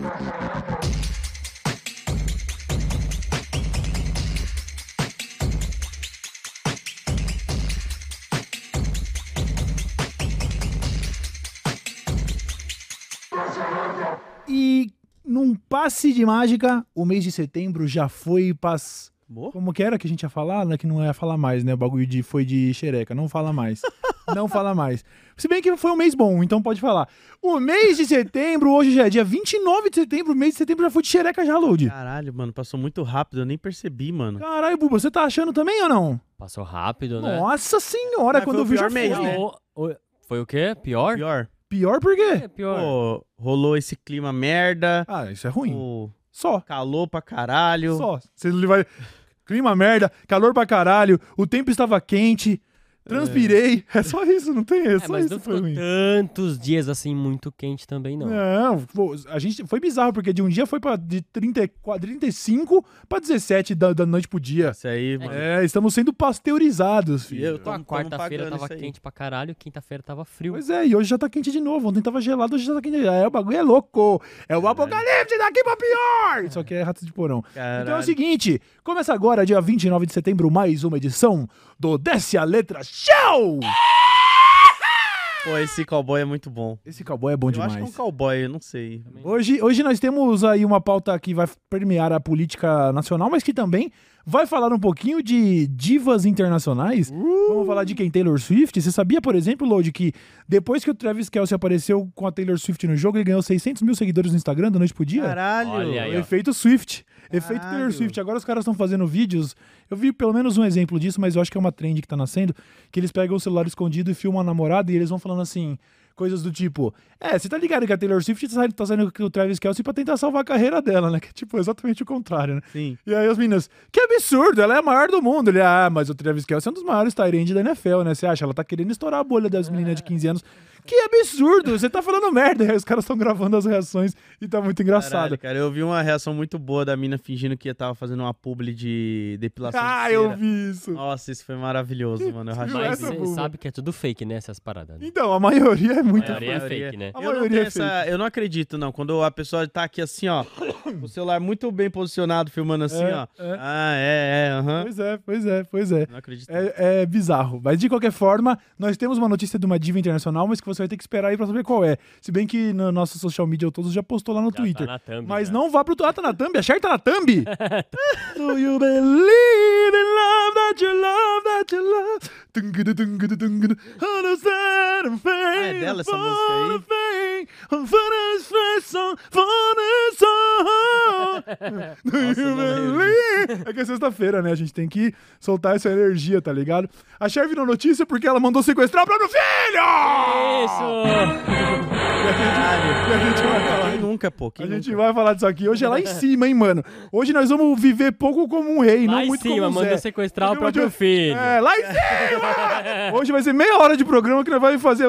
E num passe de mágica, o mês de setembro já foi pas... Boa. Como que era que a gente ia falar? Né? Que não ia falar mais, né? O bagulho de, foi de xereca. Não fala mais. não fala mais. Se bem que foi um mês bom, então pode falar. O mês de setembro, hoje já é dia 29 de setembro, o mês de setembro já foi de xereca já, Load. Caralho, mano, passou muito rápido, eu nem percebi, mano. Caralho, Buba, você tá achando também ou não? Passou rápido, né? Nossa senhora, Mas quando foi eu o vi já pior foi. mês, né? O- o- foi o quê? Pior? Pior. Pior por quê? É, pior. Pô, rolou esse clima merda. Ah, isso é ruim. Pô, Só. calor pra caralho. Só. Você vai. Clima merda, calor pra caralho, o tempo estava quente, transpirei. É, só isso, não tem. É, É, só mas isso não foi ficou tantos dias assim muito quente também, não. Não, pô, a gente foi bizarro, porque de um dia foi pra de 34, 35 pra 17 da, da noite pro dia. Isso aí, mano. É, estamos sendo pasteurizados, filho. Eu Então, Tamo- tamo quarta-feira tava quente pra caralho, quinta-feira tava frio. Pois é, e hoje já tá quente de novo. Ontem tava gelado, hoje já tá quente. É, o bagulho é louco. É o apocalipse daqui pra pior. Isso aqui é rato de porão. Caralho. Então é o seguinte, começa agora, dia 29 de setembro, mais uma edição do Desce a Letra Show! Pô, esse cowboy é muito bom. Esse cowboy é bom eu demais. acho que é um cowboy, eu não sei. Hoje, hoje nós temos aí uma pauta que vai permear a política nacional, mas que também vai falar um pouquinho de divas internacionais. Vamos falar de quem? Taylor Swift. Você sabia, por exemplo, Lodi, que depois que o Travis Kelce apareceu com a Taylor Swift no jogo, ele ganhou 600 mil seguidores no Instagram da noite pro dia? Caralho. Olha aí, O efeito Swift. Efeito Taylor. Swift. Agora os caras estão fazendo vídeos. Eu vi pelo menos um exemplo disso, mas eu acho que é uma trend que tá nascendo. Que eles pegam o celular escondido e filmam a namorada e eles vão falando assim. Coisas do tipo, é, você tá ligado que a Taylor Swift tá saindo, tá saindo com o Travis Kelce pra tentar salvar a carreira dela, né? Que é tipo exatamente o contrário, né? Sim. E aí as meninas, que absurdo, ela é a maior do mundo. Ele, ah, mas o Travis Kelce é um dos maiores Tyrande da NFL, né? Você acha? Ela tá querendo estourar a bolha das meninas de 15 anos. Que absurdo, você tá falando merda. E aí os caras estão gravando as reações e tá muito engraçado. Caralho, cara, eu vi uma reação muito boa da mina fingindo que tava fazendo uma publi de depilação Ah, de eu vi isso. Nossa, isso foi maravilhoso, mano. Eu rachei Mas você sabe que é tudo fake, né? Essas paradas. né? Então, a maioria é muito. A maioria é fake, né? A Eu não, é essa, eu não acredito, não. Quando a pessoa tá aqui assim, ó, com o celular muito bem posicionado, filmando assim, É, ó. é. Ah, é, é, aham. Pois é, pois é, pois é. Não acredito. É, é bizarro. Mas de qualquer forma, nós temos uma notícia de uma diva internacional, mas que você vai ter que esperar aí pra saber qual é. Se bem que na nossa social media todos já postou lá no Já Twitter. Tá na thumb, Mas já. não vá pro. Ah, tá na thumb? A Cher tá na thumb? Do you believe in love that you love that you love? Tungudu, tungudu, tungudu. Understand and Ah, é dela essa música aí? É que é sexta-feira, né? A gente tem que soltar essa energia, tá ligado? A Cher virou notícia porque ela mandou sequestrar o próprio filho! Isso! E a gente, e a gente vai falar Quem nunca, pô? Quem a gente nunca? vai falar disso aqui. Hoje é lá em cima, hein, mano? Hoje nós vamos viver pouco como um rei, Lá não em muito cima, como um mandou Zé. sequestrar o Hoje próprio filho. É, lá em cima! Hoje vai ser meia hora de programa que nós vamos fazer.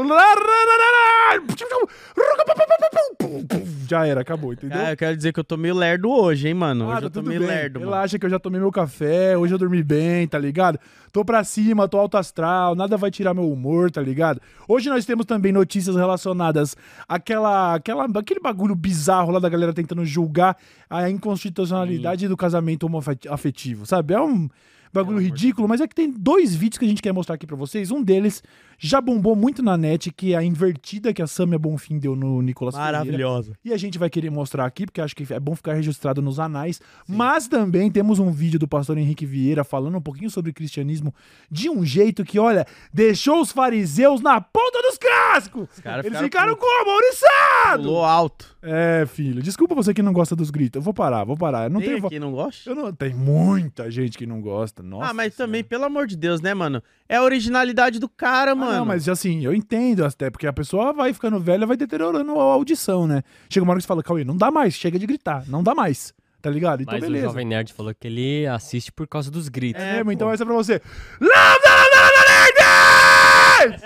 Já era, acabou, entendeu? Ah, eu quero dizer que eu tô meio lerdo hoje, hein, mano. Ah, Hoje tá eu tô meio bem. lerdo, mano. Relaxa que eu já tomei meu café, hoje eu dormi bem, tá ligado? Tô pra cima, tô alto astral, nada vai tirar meu humor, tá ligado? Hoje nós temos também notícias relacionadas àquela, àquela, aquele bagulho bizarro lá da galera tentando julgar a inconstitucionalidade do casamento homoafetivo, sabe? É um bagulho ridículo, mas é que tem dois vídeos que a gente quer mostrar aqui pra vocês. Um deles já bombou muito na net, que a invertida que a Samia Bonfim deu no Nicolas Ferreira. Maravilhosa. E a gente vai querer mostrar aqui, porque acho que é bom ficar registrado nos anais. Mas também temos um vídeo do pastor Henrique Vieira falando um pouquinho sobre cristianismo de um jeito que, olha, deixou os fariseus na ponta dos cascos. caras Eles ficaram ficaram como? Ouriçado! Pulou alto. É, filho. Desculpa você que não gosta dos gritos. Eu vou parar, vou parar. Eu não Tem tenho. aqui, não gosta? Eu não... Tem muita gente que não gosta. Nossa. ah, mas Senhora. também, pelo amor de Deus, né, mano? É a originalidade do cara, Ah, mano. não, mas assim, eu entendo até, porque a pessoa vai ficando velha, vai deteriorando a audição, né? Chega uma hora que você fala, Cauê, não dá mais, chega de gritar, não dá mais, tá ligado? Então Mas o beleza. Jovem Nerd falou que ele assiste por causa dos gritos. É, pô. então essa é pra você. Lambda, lambda, lambda, nerds!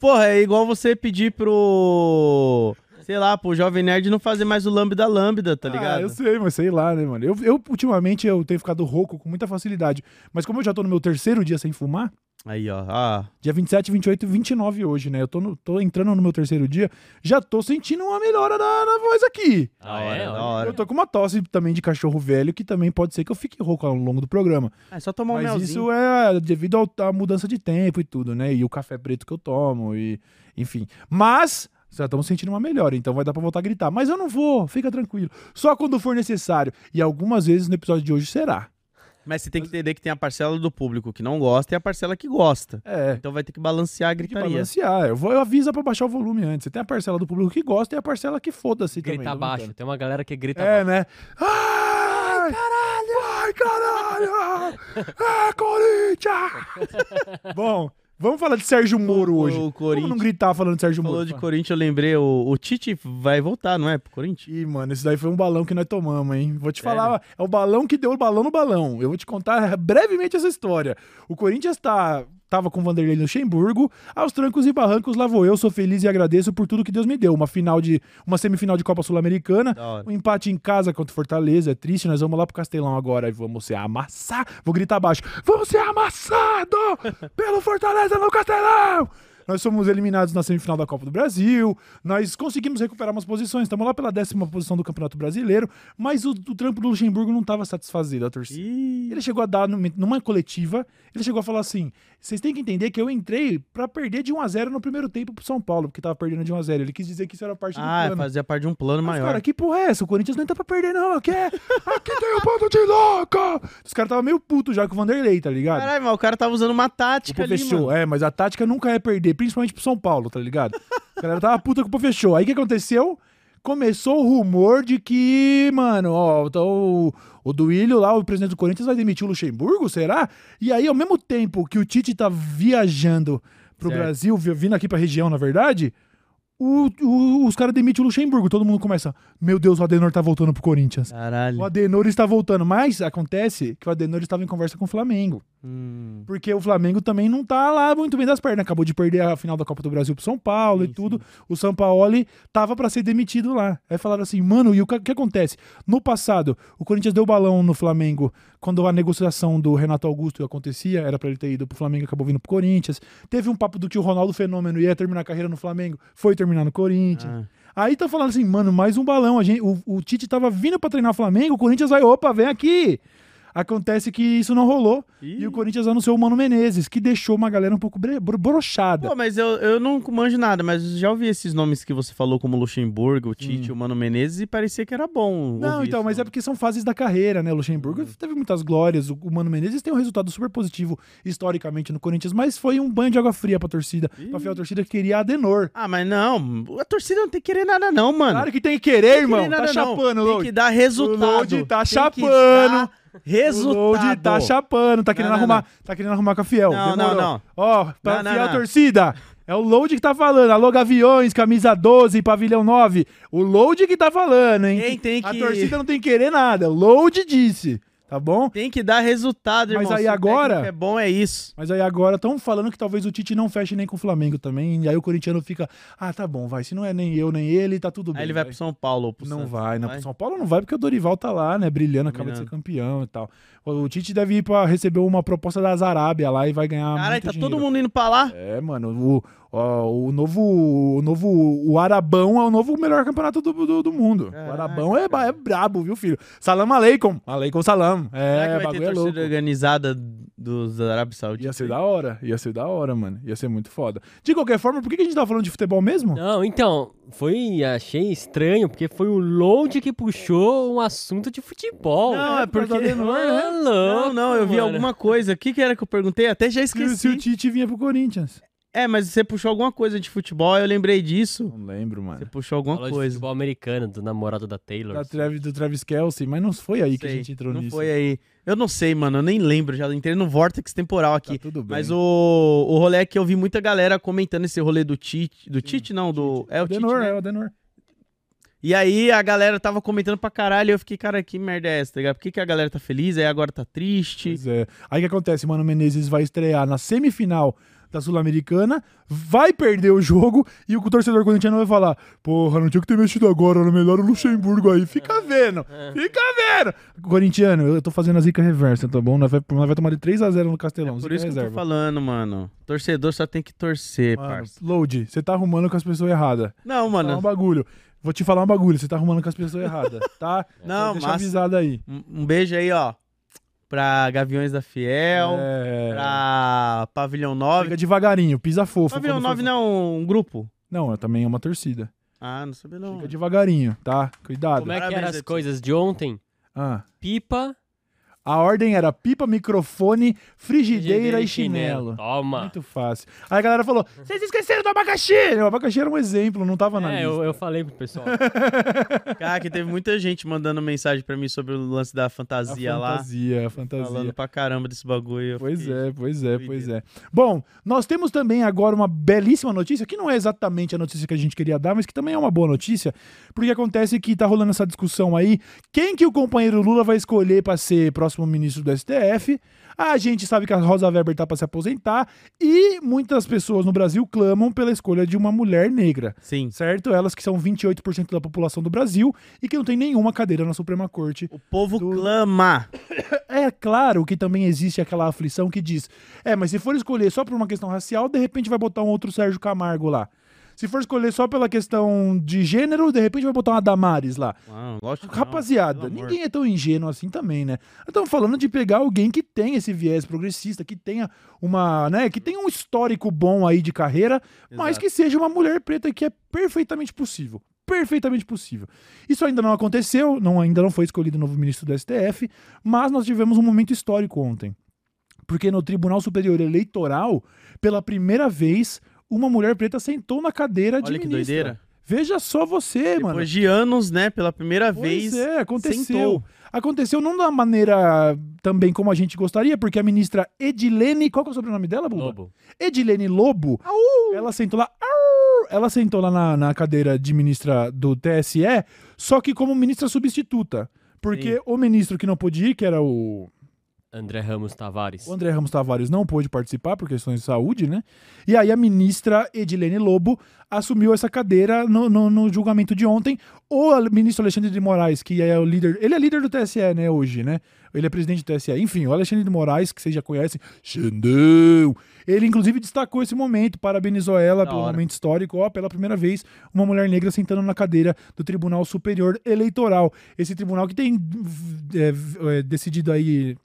Porra, é igual você pedir pro. Sei lá, pro Jovem Nerd não fazer mais o Lambda Lambda, tá Ah, ligado? eu sei, mas sei lá, né, mano? Eu, eu, ultimamente, eu tenho ficado rouco com muita facilidade. Mas como eu já tô no meu terceiro dia sem fumar, Aí, ó. Ah, Dia 27, 28 e 29 hoje, né? Eu tô, no- tô entrando no meu terceiro dia, já tô sentindo uma melhora na, na voz aqui. da hora, da hora. Eu tô com uma tosse também de cachorro velho, que também pode ser que eu fique rouco ao longo do programa. É só tomar um Mas melzinho. isso é devido à mudança de tempo e tudo, né? E o café preto que eu tomo, e enfim. Mas já estamos sentindo uma melhora, então vai dar pra voltar a gritar. Mas eu não vou, fica tranquilo. Só quando for necessário. E algumas vezes no episódio de hoje será. Mas você tem que entender que tem a parcela do público que não gosta e a parcela que gosta. É. Então vai ter que balancear a Tem que gritaria. balancear. Eu, vou, eu aviso pra baixar o volume antes. Você tem a parcela do público que gosta e a parcela que foda-se também. Grita baixo. Tem uma galera que grita É, baixo. né? Ai, caralho! Ai, caralho! É, Corinthians! Bom, vamos falar de Sérgio Moro O- hoje. o Vamos Corinthians- não gritar falando de Sérgio Falou Moro. de pá. Corinthians, eu lembrei, o, o Tite vai voltar, não é? Pro Corinthians? Ih, mano, esse daí foi um balão que nós tomamos, hein? Vou te falar, é o balão que deu o balão no balão. Eu vou te contar brevemente essa história. O Corinthians tá, tava com o Vanderlei Luxemburgo, aos trancos e barrancos lá vou eu, sou feliz e agradeço por tudo que Deus me deu. Uma final de, uma semifinal de Copa Sul-Americana, um empate em casa contra o Fortaleza, é triste, nós vamos lá pro Castelão agora e vamos ser amassar. Vou gritar abaixo, vamos ser amassado pelo Fortaleza no Castelão! Nós somos eliminados na semifinal da Copa do Brasil, nós conseguimos recuperar umas posições, estamos lá pela décima posição do Campeonato Brasileiro, mas o, o trampo do Luxemburgo não estava satisfazido a torcida. Ih, Ele chegou a dar numa, coletiva, ele chegou a falar assim: vocês têm que entender que eu entrei pra perder de 1 a 0 no primeiro tempo pro São Paulo, porque tava perdendo de 1 a 0 Ele quis dizer que isso era parte do Ah, plano. fazia parte de um plano Mas, maior. cara, que porra é essa? O Corinthians não tá pra perder, não. Aqui, é... Aqui tem o bando de louco! Os caras tava meio puto já com o Vanderlei, tá ligado? Caralho, mas o cara tava usando uma o tática ali, fechou, mano. é, mas a tática nunca é perder, principalmente pro São Paulo, tá ligado? A galera tava puta com o fechou. Aí o que aconteceu? Começou o rumor de que, mano, ó, então o, o Duílio lá, o presidente do Corinthians, vai demitir o Luxemburgo, será? E aí, ao mesmo tempo que o Tite tá viajando pro Certo. Brasil, vi- vindo aqui pra região, na verdade, o- o- os caras demitem o Luxemburgo. Todo mundo começa, meu Deus, o Adenor tá voltando pro Corinthians. Caralho. O Adenor está voltando, mas acontece que o Adenor estava em conversa com o Flamengo. Hum. Porque o Flamengo também não tá lá muito bem das pernas. Acabou de perder a final da Copa do Brasil pro São Paulo Sim, e tudo. O São Paulo tava pra ser demitido lá. Aí falaram assim, mano, e o que, que acontece? No passado, o Corinthians deu balão no Flamengo quando a negociação do Renato Augusto acontecia, era pra ele ter ido pro Flamengo, acabou vindo pro Corinthians. Teve um papo do que o Ronaldo Fenômeno ia terminar a carreira no Flamengo, foi terminar no Corinthians. Ah. Aí tá falando assim, mano, mais um balão. A gente, o, o Tite tava vindo pra treinar o Flamengo, o Corinthians vai, opa, vem aqui. Acontece que isso não rolou. Ih. E o Corinthians anunciou o Mano Menezes, que deixou uma galera um pouco bro- broxada. Pô, mas eu, eu não manjo nada, mas já ouvi esses nomes que você falou, como Luxemburgo, o Tite, o Mano Menezes, e parecia que era bom. Hum. Não, então, esse mas é nome. porque são fases da carreira, né? O Luxemburgo teve muitas glórias. O, Mano Menezes tem um resultado super positivo historicamente no Corinthians, mas foi um banho de água fria pra torcida. Ih. Pra fiel a torcida que queria Adenor. Ah, mas não, a torcida não tem que querer nada não, mano. Claro que tem que querer, Tem que irmão. querer Tá nada, não. chapando, Tem que dar resultado. O Load tá Tem que chapando. Dar O Resultado. Load tá chapando, tá querendo Não, não, arrumar, tá querendo arrumar com a Fiel. Não, Demorou. não, não. Ó, pra Não, não, fiel não. torcida, é o Load que tá falando. Alô, Gaviões, camisa 12, pavilhão 9. O Load que tá falando, hein? Quem tem A que- torcida não tem que querer nada. O Load disse, tá bom? Tem que dar resultado, Mas irmão. aí Se agora- é bom, é isso. Mas aí agora estão falando que talvez o Tite não feche nem com o Flamengo também. E aí o corintiano fica, ah, tá bom, vai. Se não é nem eu, nem ele, tá tudo bem. Aí ele vai pro São Paulo ou pro Não Santos. vai, não. Pro São Paulo não vai porque o Dorival tá lá, né? Brilhando, acaba de ser campeão e tal. O Tite deve ir pra receber uma proposta da Arábia lá e vai ganhar. Caralho, tá dinheiro. todo mundo indo pra lá? É, mano, o, ó, o novo. O novo. O Arabão é o novo melhor campeonato do, do, do mundo. Caraca, o Arabão é, é brabo, viu, filho? Salam aleikum. Aleikum salam. Será É, que vai ter bagulho é torcida louco. organizada dos Arábios Sauditos? Ia ser da hora, ia ser da hora, mano. Ia ser muito foda. De qualquer forma, por que a gente tá falando de futebol mesmo? Não, então, foi. Achei estranho, porque foi o Load que puxou um assunto de futebol. Não, é causa porque- do Adenor, Ah, né? Não, não, eu vi mano. alguma coisa. O que, que era que eu perguntei? Até já Se, esqueci. se o Tite vinha pro Corinthians. É, mas você puxou alguma coisa de futebol, eu lembrei disso. Não lembro, Você mano. puxou alguma Falou de coisa. futebol americano, do namorado da Taylor. Da Travis, do Travis Kelsey, mas não foi aí que a Sei, gente entrou não nisso. foi aí. Eu não sei, mano, eu nem lembro, já entrei no vórtex temporal Tá aqui. tudo bem. Mas o, o rolê é que eu vi muita galera comentando esse rolê do Tite. Do Tite, não, do. É o Tite. Né? é o Adenor. E aí a galera tava comentando pra caralho. E eu fiquei, cara, que merda é essa, tá ligado? Por que, que a galera tá feliz? Aí agora tá triste. Pois é. Aí o que acontece? Mano Menezes vai estrear na semifinal da Sul-Americana, vai perder o jogo e o torcedor corintiano vai falar: Porra, não tinha que ter mexido agora, era melhor o Luxemburgo aí. Fica vendo, fica vendo. Corintiano, eu tô fazendo a zica reversa, tá bom? Nós vai, nós vai tomar de 3x0 no Castelão. Por zica isso que eu tô reserva. falando, mano. Torcedor só tem que torcer, Mano, parça. Load, você tá arrumando com as pessoas erradas. Não, Vou falar um mano. bagulho. Vou te falar um bagulho, você tá arrumando com as pessoas erradas, tá? Não, Deixa mas- avisado aí. Um um beijo aí, ó. Pra Gaviões da Fiel, É... pra Pavilhão 9. Fica devagarinho, pisa fofo. Pavilhão quando 9 for- não é um grupo? Não, também é uma torcida. Ah, não sabia não. Fica devagarinho, tá? Cuidado. Como é que eram as coisas de ontem? Ah, Pipa, a ordem era pipa, microfone, frigideira e chinelo. Toma. Muito fácil. Aí a galera falou: vocês esqueceram do abacaxi! O abacaxi era um exemplo, não tava na É, lista. eu, eu falei pro pessoal. Cara, que teve muita gente mandando mensagem pra mim sobre o lance da A fantasia, lá. fantasia, a fantasia. Falando pra caramba desse bagulho. Pois fiquei- é, pois é, pois é. Bom, nós temos também agora uma belíssima notícia, que não é exatamente a notícia que a gente queria dar, mas que também é uma boa notícia, porque acontece que tá rolando essa discussão aí, quem que o companheiro Lula vai escolher para ser próximo ministro do STF? A gente sabe que a Rosa Weber tá para se aposentar e muitas pessoas no Brasil clamam pela escolha de uma mulher negra. Sim. Certo? Elas que são 28% da população do Brasil e que não tem nenhuma cadeira na Suprema Corte O povo Do- clama. é claro que também existe aquela aflição que diz: é, mas se for escolher só por uma questão racial, de repente vai botar um outro Sérgio Camargo lá. Se for escolher só pela questão de gênero, de repente vai botar uma Damares lá. Não, lógico não, Rapaziada, amor. ninguém é tão ingênuo assim também, né? Estamos falando de pegar alguém que tem esse viés progressista, que tenha uma, né, que tenha um histórico bom aí de carreira, mas Exato. que seja uma mulher preta que é perfeitamente possível. Perfeitamente possível. Isso ainda não aconteceu, não, ainda não foi escolhido o novo ministro do STF, mas nós tivemos um momento histórico ontem. Porque no Tribunal Superior Eleitoral, pela primeira vez, uma mulher preta sentou na cadeira de Olha que ministra. doideira. Veja só você, Depois mano. de anos, né, pela primeira Pois vez. é, aconteceu. sentou. Aconteceu não da maneira também como a gente gostaria, porque a ministra Edilene, qual que é o sobrenome dela, Buba? Lobo. Edilene Lobo, ela sentou lá, au, ela sentou lá na, na cadeira de ministra do TSE, só que como ministra substituta. Porque Sim. o ministro que não podia ir, que era o André Ramos Tavares. o André Ramos Tavares não pôde participar por questões de saúde, né? E aí a ministra Edilene Lobo assumiu essa cadeira no, no- no julgamento de ontem. O ministro Alexandre de Moraes, que é o líder. Ele é líder do TSE, né, hoje, né? Ele é presidente do TSE. Enfim, o Alexandre de Moraes, que vocês já conhecem, Xandão. Ele, inclusive, destacou esse momento, parabenizou ela Da pelo hora. momento histórico. Ó, pela primeira vez, uma mulher negra sentando na cadeira do Tribunal Superior Eleitoral. Esse tribunal que tem é, é, decidido aí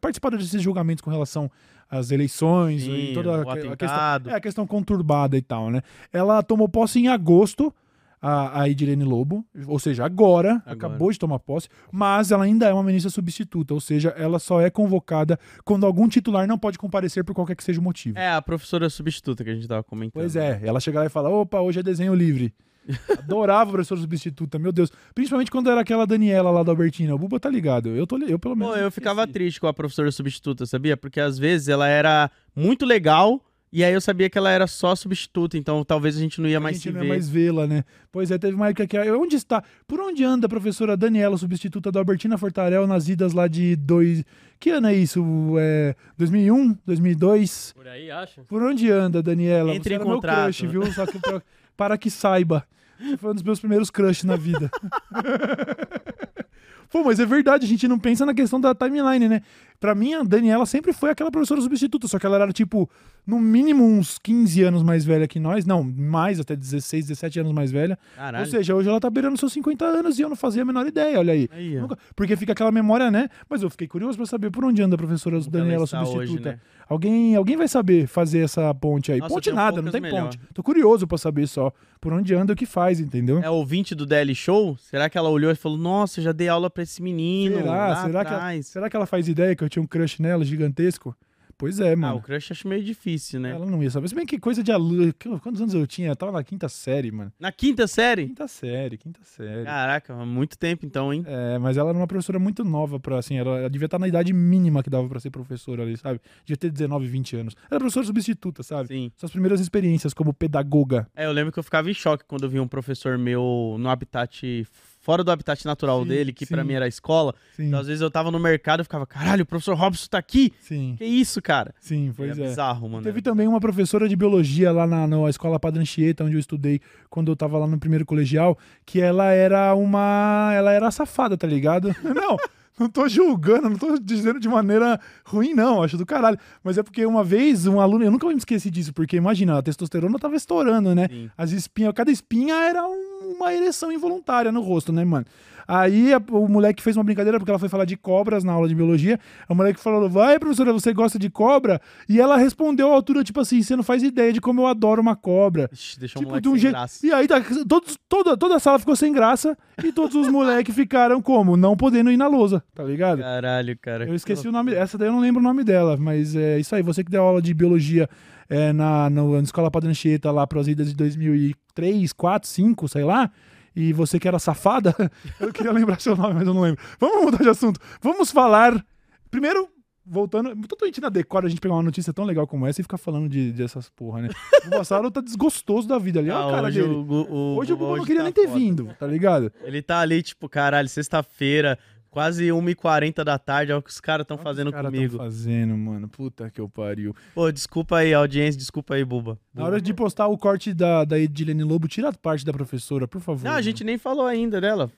participado desses julgamentos com relação às eleições Sim, e toda a, a questão, é, a questão conturbada e tal, né? Ela tomou posse em agosto, a, a Edilene Lobo, ou seja, agora, Agora. acabou de tomar posse, mas ela ainda é uma ministra substituta, ou seja, ela só é convocada quando algum titular não pode comparecer por qualquer que seja o motivo. É a professora substituta que a gente tava comentando. Pois é, ela chega lá e fala: opa, hoje é desenho livre. Adorava a professora substituta, meu Deus. Principalmente quando era aquela Daniela lá da Albertina. O Buba tá ligado. Eu, tô, eu pelo menos. Pô, eu ficava triste com a professora substituta, sabia? Porque às vezes ela era muito legal e aí eu sabia que ela era só substituta, então talvez a gente não ia A mais gente se não ver. é mais vê-la, né? Pois é, teve uma época que. Onde está? Por onde anda a professora Daniela, substituta da Albertina Fortarel, nas idas lá de dois. Que ano é isso? É 2001? 2002? Por aí, acho. Por onde anda, Daniela? Entre Você em contrato. crush, viu? Só que pra- para que saiba. Foi um dos meus primeiros crushes na vida. Pô, mas é verdade, a gente não pensa na questão da timeline, né? Pra mim, a Daniela sempre foi aquela professora substituta, só que ela era, tipo, no mínimo uns 15 anos mais velha que nós. Não, mais, até 16, 17 anos mais velha. Caralho. Ou seja, hoje ela tá beirando seus 50 anos e eu não fazia a menor ideia, olha aí. Aí. Nunca- porque fica aquela memória, né? Mas eu fiquei curioso pra saber por onde anda a professora Como Daniela substituta. hoje, né? Alguém, alguém vai saber fazer essa ponte aí. Nossa, ponte nada, não tem melhor. ponte. Tô curioso pra saber só por onde anda e o que faz, entendeu? É ouvinte do DL Show? Será que ela olhou e falou: Nossa, já dei aula pra esse menino? Será? Será que, ela, atrás. será que ela faz ideia que eu tinha um crush nela gigantesco? Pois é, Ah, mano. o crush acho meio difícil, né? Ela não ia saber. Se bem que coisa de aluno. Quantos anos eu tinha? Eu tava na quinta série, mano. Na quinta série? Quinta série, quinta série. Caraca, há muito tempo então, hein? É, mas ela era uma professora muito nova pra, assim, ela, ela devia estar na idade mínima que dava pra ser professora ali, sabe? Devia ter 19, 20 anos. Era professora substituta, sabe? Sim. Suas primeiras experiências como pedagoga. É, eu lembro que eu ficava em choque quando eu vi um professor meu no Habitat fora do habitat natural Sim, dele, que pra sim. mim era a escola. Sim, Então, às vezes eu tava no mercado e ficava, caralho, o professor Robson tá aqui? sim, Que isso, cara? sim, pois é é. bizarro, mano. Teve também uma professora de biologia lá na, na escola Padre Anchieta, onde eu estudei quando eu tava lá no primeiro colegial, que ela era uma. Ela era safada, tá ligado? Não, não tô julgando, não tô dizendo de maneira ruim, não, acho do caralho. Mas é porque uma vez um aluno, eu nunca me esqueci disso, porque imagina, a testosterona tava estourando, né? Sim. As espinhas, cada espinha era um- uma ereção involuntária no rosto, né, mano? Aí a- o moleque fez uma brincadeira porque ela foi falar de cobras na aula de biologia. O moleque falou: Vai, professora, você gosta de cobra? E ela respondeu à altura, tipo assim: Você não faz ideia de como eu adoro uma cobra. Ixi, deixou o Tipo, moleque de um sem jeito. graça. E aí tá, todos, toda, toda a sala ficou sem graça e todos os moleques ficaram como? Não podendo ir na lousa, tá ligado? Caralho, cara. Eu esqueci o nome. Essa daí eu não lembro o nome dela, mas é isso aí. Você que deu aula de biologia é, na, no- na Escola Padre Anchieta lá pras idas de 2003, 4, 5, sei lá. E você que era safada, eu queria lembrar seu nome, mas eu não lembro. Vamos mudar de assunto. Vamos falar. Primeiro, voltando. Totalmente na decora a gente pegar uma notícia tão legal como essa e ficar falando de, dessas porra, né? O Bassaro tá desgostoso da vida ali. Olha Ah, o cara hoje dele. o, o, Hoje o Gugu não queria tá nem ter foda. vindo, tá ligado? Ele tá ali, tipo, caralho, sexta-feira, quase 1h40 da tarde, é o que os caras estão Olha o que fazendo os caras comigo. Tão fazendo, mano. Puta que eu pariu. Pô, desculpa aí, audiência, desculpa aí, Buba. Na hora de postar o corte da, da Edilene Lobo, tira a parte da professora, por favor. Não, a gente nem falou ainda dela.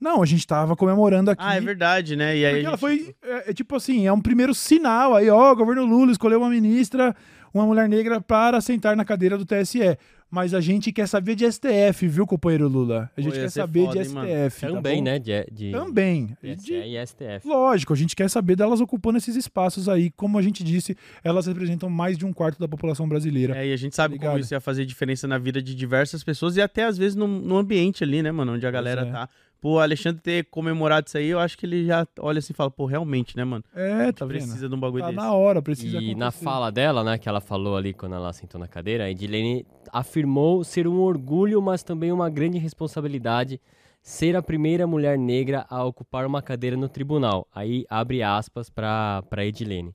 Não, a gente tava comemorando aqui. Ah, é verdade, né? E aí Porque ela gente- foi, é, é tipo assim, é um primeiro sinal aí, ó, o governo Lula escolheu uma ministra, uma mulher negra para sentar na cadeira do TSE. Mas a gente quer saber de STF, viu, companheiro Lula? A gente Pô, quer saber foda, de hein? STF. tá Também, bom? né? De, de Também. TSE De- e STF. Lógico, a gente quer saber delas ocupando esses espaços aí. Como a gente disse, elas representam mais de um quarto da população brasileira. É, e a gente sabe como ligado? isso ia fazer diferença na vida de diversas pessoas e até às vezes no, no ambiente ali, né, mano? Onde a galera é. tá. Pô, o Alexandre ter comemorado isso aí, eu acho que ele já olha assim e fala, pô, realmente, né, mano? É, tá vendo? Precisa de um bagulho Tá desse. na hora, precisa E na acontecer. fala dela, né, que ela falou ali quando ela sentou na cadeira, a Edilene afirmou ser um orgulho, mas também uma grande responsabilidade ser a primeira mulher negra a ocupar uma cadeira no tribunal. Aí abre aspas para Edilene.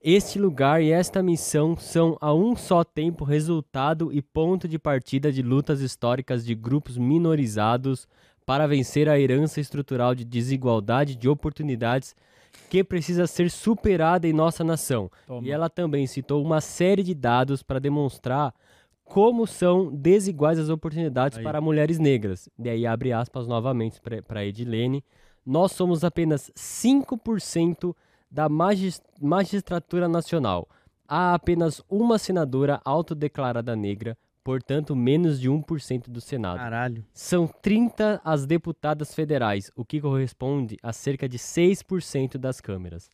Este lugar e esta missão são a um só tempo resultado e ponto de partida de lutas históricas de grupos minorizados para vencer a herança estrutural de desigualdade de oportunidades que precisa ser superada em nossa nação. Toma. E ela também citou uma série de dados para demonstrar como são desiguais as oportunidades Aí. para mulheres negras. E aí abre aspas novamente para Edilene. Nós somos apenas 5% da magis- magistratura nacional. Há apenas uma senadora autodeclarada negra, portanto menos de 1% do Senado. Caralho. São 30 as deputadas federais, o que corresponde a cerca de 6% das câmeras.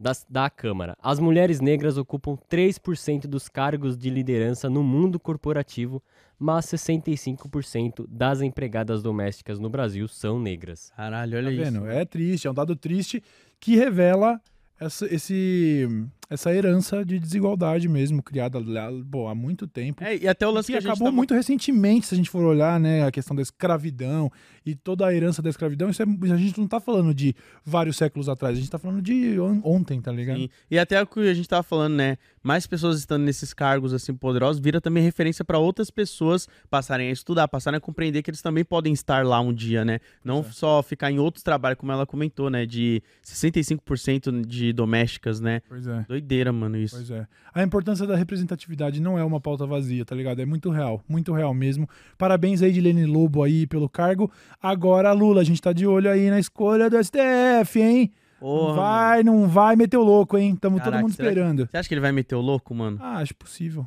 Das- da Câmara. As mulheres negras ocupam 3% dos cargos de liderança no mundo corporativo, mas 65% das empregadas domésticas no Brasil são negras. Caralho, olha Tá isso. vendo? É triste, é um dado triste que revela essa, esse, essa herança de desigualdade mesmo, criada lá, pô, há muito tempo. É, e até o lance que que, a gente acabou tava- muito recentemente, se a gente for olhar, né, a questão da escravidão e toda a herança da escravidão, isso é, a gente não tá falando de vários séculos atrás, a gente tá falando de on- ontem, tá ligado? Sim. E até o que a gente tava falando, né? Mais pessoas estando nesses cargos assim poderosos vira também referência para outras pessoas passarem a estudar, passarem a compreender que eles também podem estar lá um dia, né? Não é. só ficar em outros trabalhos, como ela comentou, né? De 65% de domésticas, né? Pois é. Doideira, mano, isso. Pois é. A importância da representatividade não é uma pauta vazia, tá ligado? É muito real, muito real mesmo. Parabéns aí de Lene Lobo aí pelo cargo. Agora, Lula, a gente tá de olho aí na escolha do STF, hein? Porra, não mano. vai, não vai meter o louco, hein? Tamo todo Caraca, mundo será que- esperando. Você acha que ele vai meter o louco, mano? Ah, acho possível.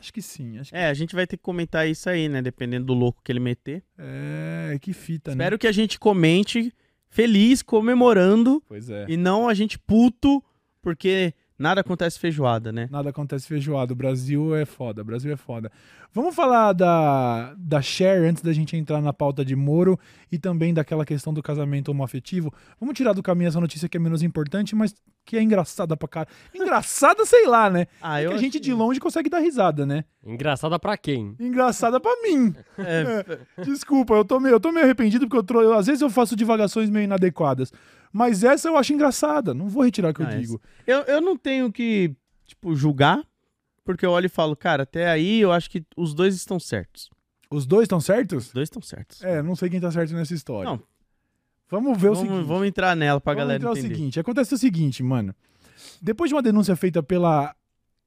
Acho que sim. Acho que... É, a gente vai ter que comentar isso aí, né? Dependendo do louco que ele meter. É, que fita, né? Espero que a gente comente feliz, comemorando, Pois é. e não a gente puto, porque nada acontece feijoada, né? Nada acontece feijoado. O Brasil é foda. O Brasil é foda. Vamos falar da, da Cher antes da gente entrar na pauta de Moro e também daquela questão do casamento homoafetivo. Vamos tirar do caminho essa notícia que é menos importante, mas que é engraçada pra cara. Engraçada, sei lá, né? Ah, É eu que a gente de longe consegue dar risada, né? Engraçada pra quem? Engraçada pra mim. É, Desculpa, eu tô meio, eu tô meio arrependido porque eu tro... eu- às vezes eu faço divagações meio inadequadas. Mas essa eu acho engraçada. Não vou retirar o que eu Ah, digo. eu, eu não tenho que, tipo, julgar, porque eu olho e falo, cara, até aí eu acho que os dois estão certos. Os dois estão certos? Os dois estão certos. É, não sei quem tá certo nessa história. Não. Vamos ver o seguinte. Vamos, vamos entrar nela pra Vamos galera entrar entender. o seguinte, acontece o seguinte, mano. Depois de uma denúncia feita pela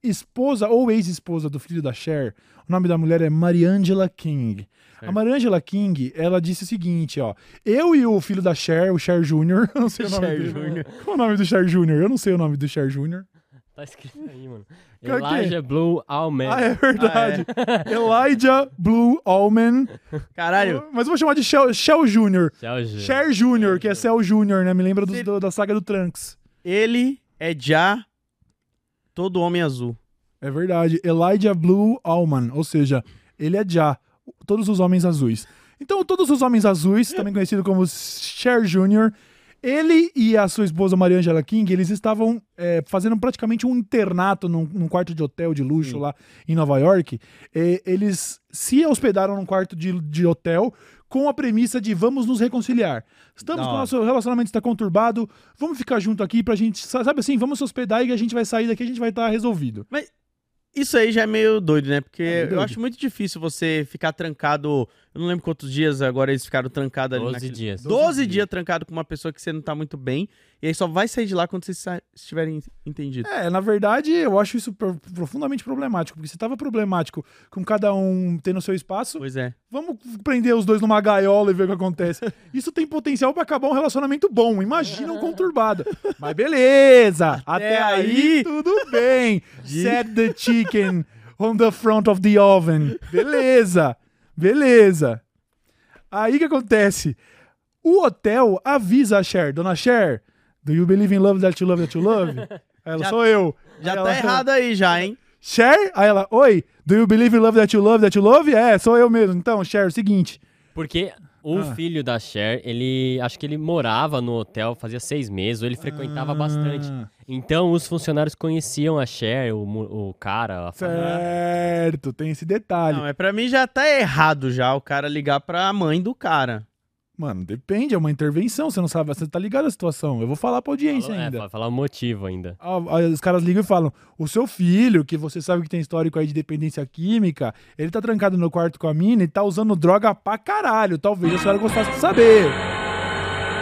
esposa ou ex-esposa do filho da Cher, o nome da mulher é Mariangela King. A Certo. Mariangela King, ela disse o seguinte, ó. Eu e o filho da Cher, o Cher Jr., eu não sei o nome Cher dele. Jr. Qual o nome do Cher Jr.? Eu não sei o nome do Cher Jr. Tá escrito aí, mano. É? Elijah Blue Alman. Ah, é verdade. Elijah Blue Allman. Caralho, Mas eu vou chamar de Shell, Shell Jr. Cher Jr., que é Cell Jr., né? Me lembra do- do- da saga do Trunks. ele é já todo homem azul. É verdade. Elijah Blue Allman, ou seja, ele é já todos os homens azuis. Então, todos os homens azuis, também conhecido como Cher Jr., ele e a sua esposa Maria Angela King, eles estavam é, fazendo praticamente um internato num, num quarto de hotel de luxo Sim. lá em Nova York. E eles se hospedaram num quarto de, de hotel com a premissa de vamos nos reconciliar. Estamos Da com o nosso relacionamento está conturbado, vamos ficar junto aqui pra gente, sabe assim, vamos se hospedar e a gente vai sair daqui, a gente vai estar resolvido. Isso aí já é meio doido, né? Porque É meio eu doido. acho muito difícil você ficar trancado. Eu não lembro quantos dias agora eles ficaram trancados ali. 12 naquele- dias. 12, 12 dias trancado com uma pessoa que você não tá muito bem. E aí só vai sair de lá quando vocês estiverem entendidos. É, na verdade, eu acho isso pro- profundamente problemático, porque se tava problemático com cada um tendo seu espaço, Pois é. vamos prender os dois numa gaiola e ver o que acontece. Isso tem potencial pra acabar um relacionamento bom, imagina um conturbado. Mas beleza, até, aí, aí. tudo bem. Set the chicken on the front of the oven. Beleza, beleza. Aí o que acontece? O hotel avisa a Cher, dona Cher, do you believe in love that you love that you love? Aí ela, Já- sou eu. Já Aí tá ela- errado aí já, hein? Cher? Aí ela, oi, do you believe in love that you love that you love? É, sou eu mesmo. Então, Cher, é o seguinte. Porque o Ah. filho da Cher, ele acho que ele morava no hotel fazia seis meses, ou ele frequentava bastante. Então os funcionários conheciam a Cher, o, o cara, a família. Certo, tem esse detalhe. Não, é pra mim já tá errado já o cara ligar pra mãe do cara. Mano, depende, é uma intervenção, você não sabe, você tá ligado à situação. Eu vou falar pra audiência Falou- é, ainda. fa- falar o motivo ainda. Ah, ah, Os caras ligam e falam: o seu filho, que você sabe que tem histórico aí de dependência química, ele tá trancado no quarto com a mina e tá usando droga pra caralho. Talvez a senhora gostasse de saber.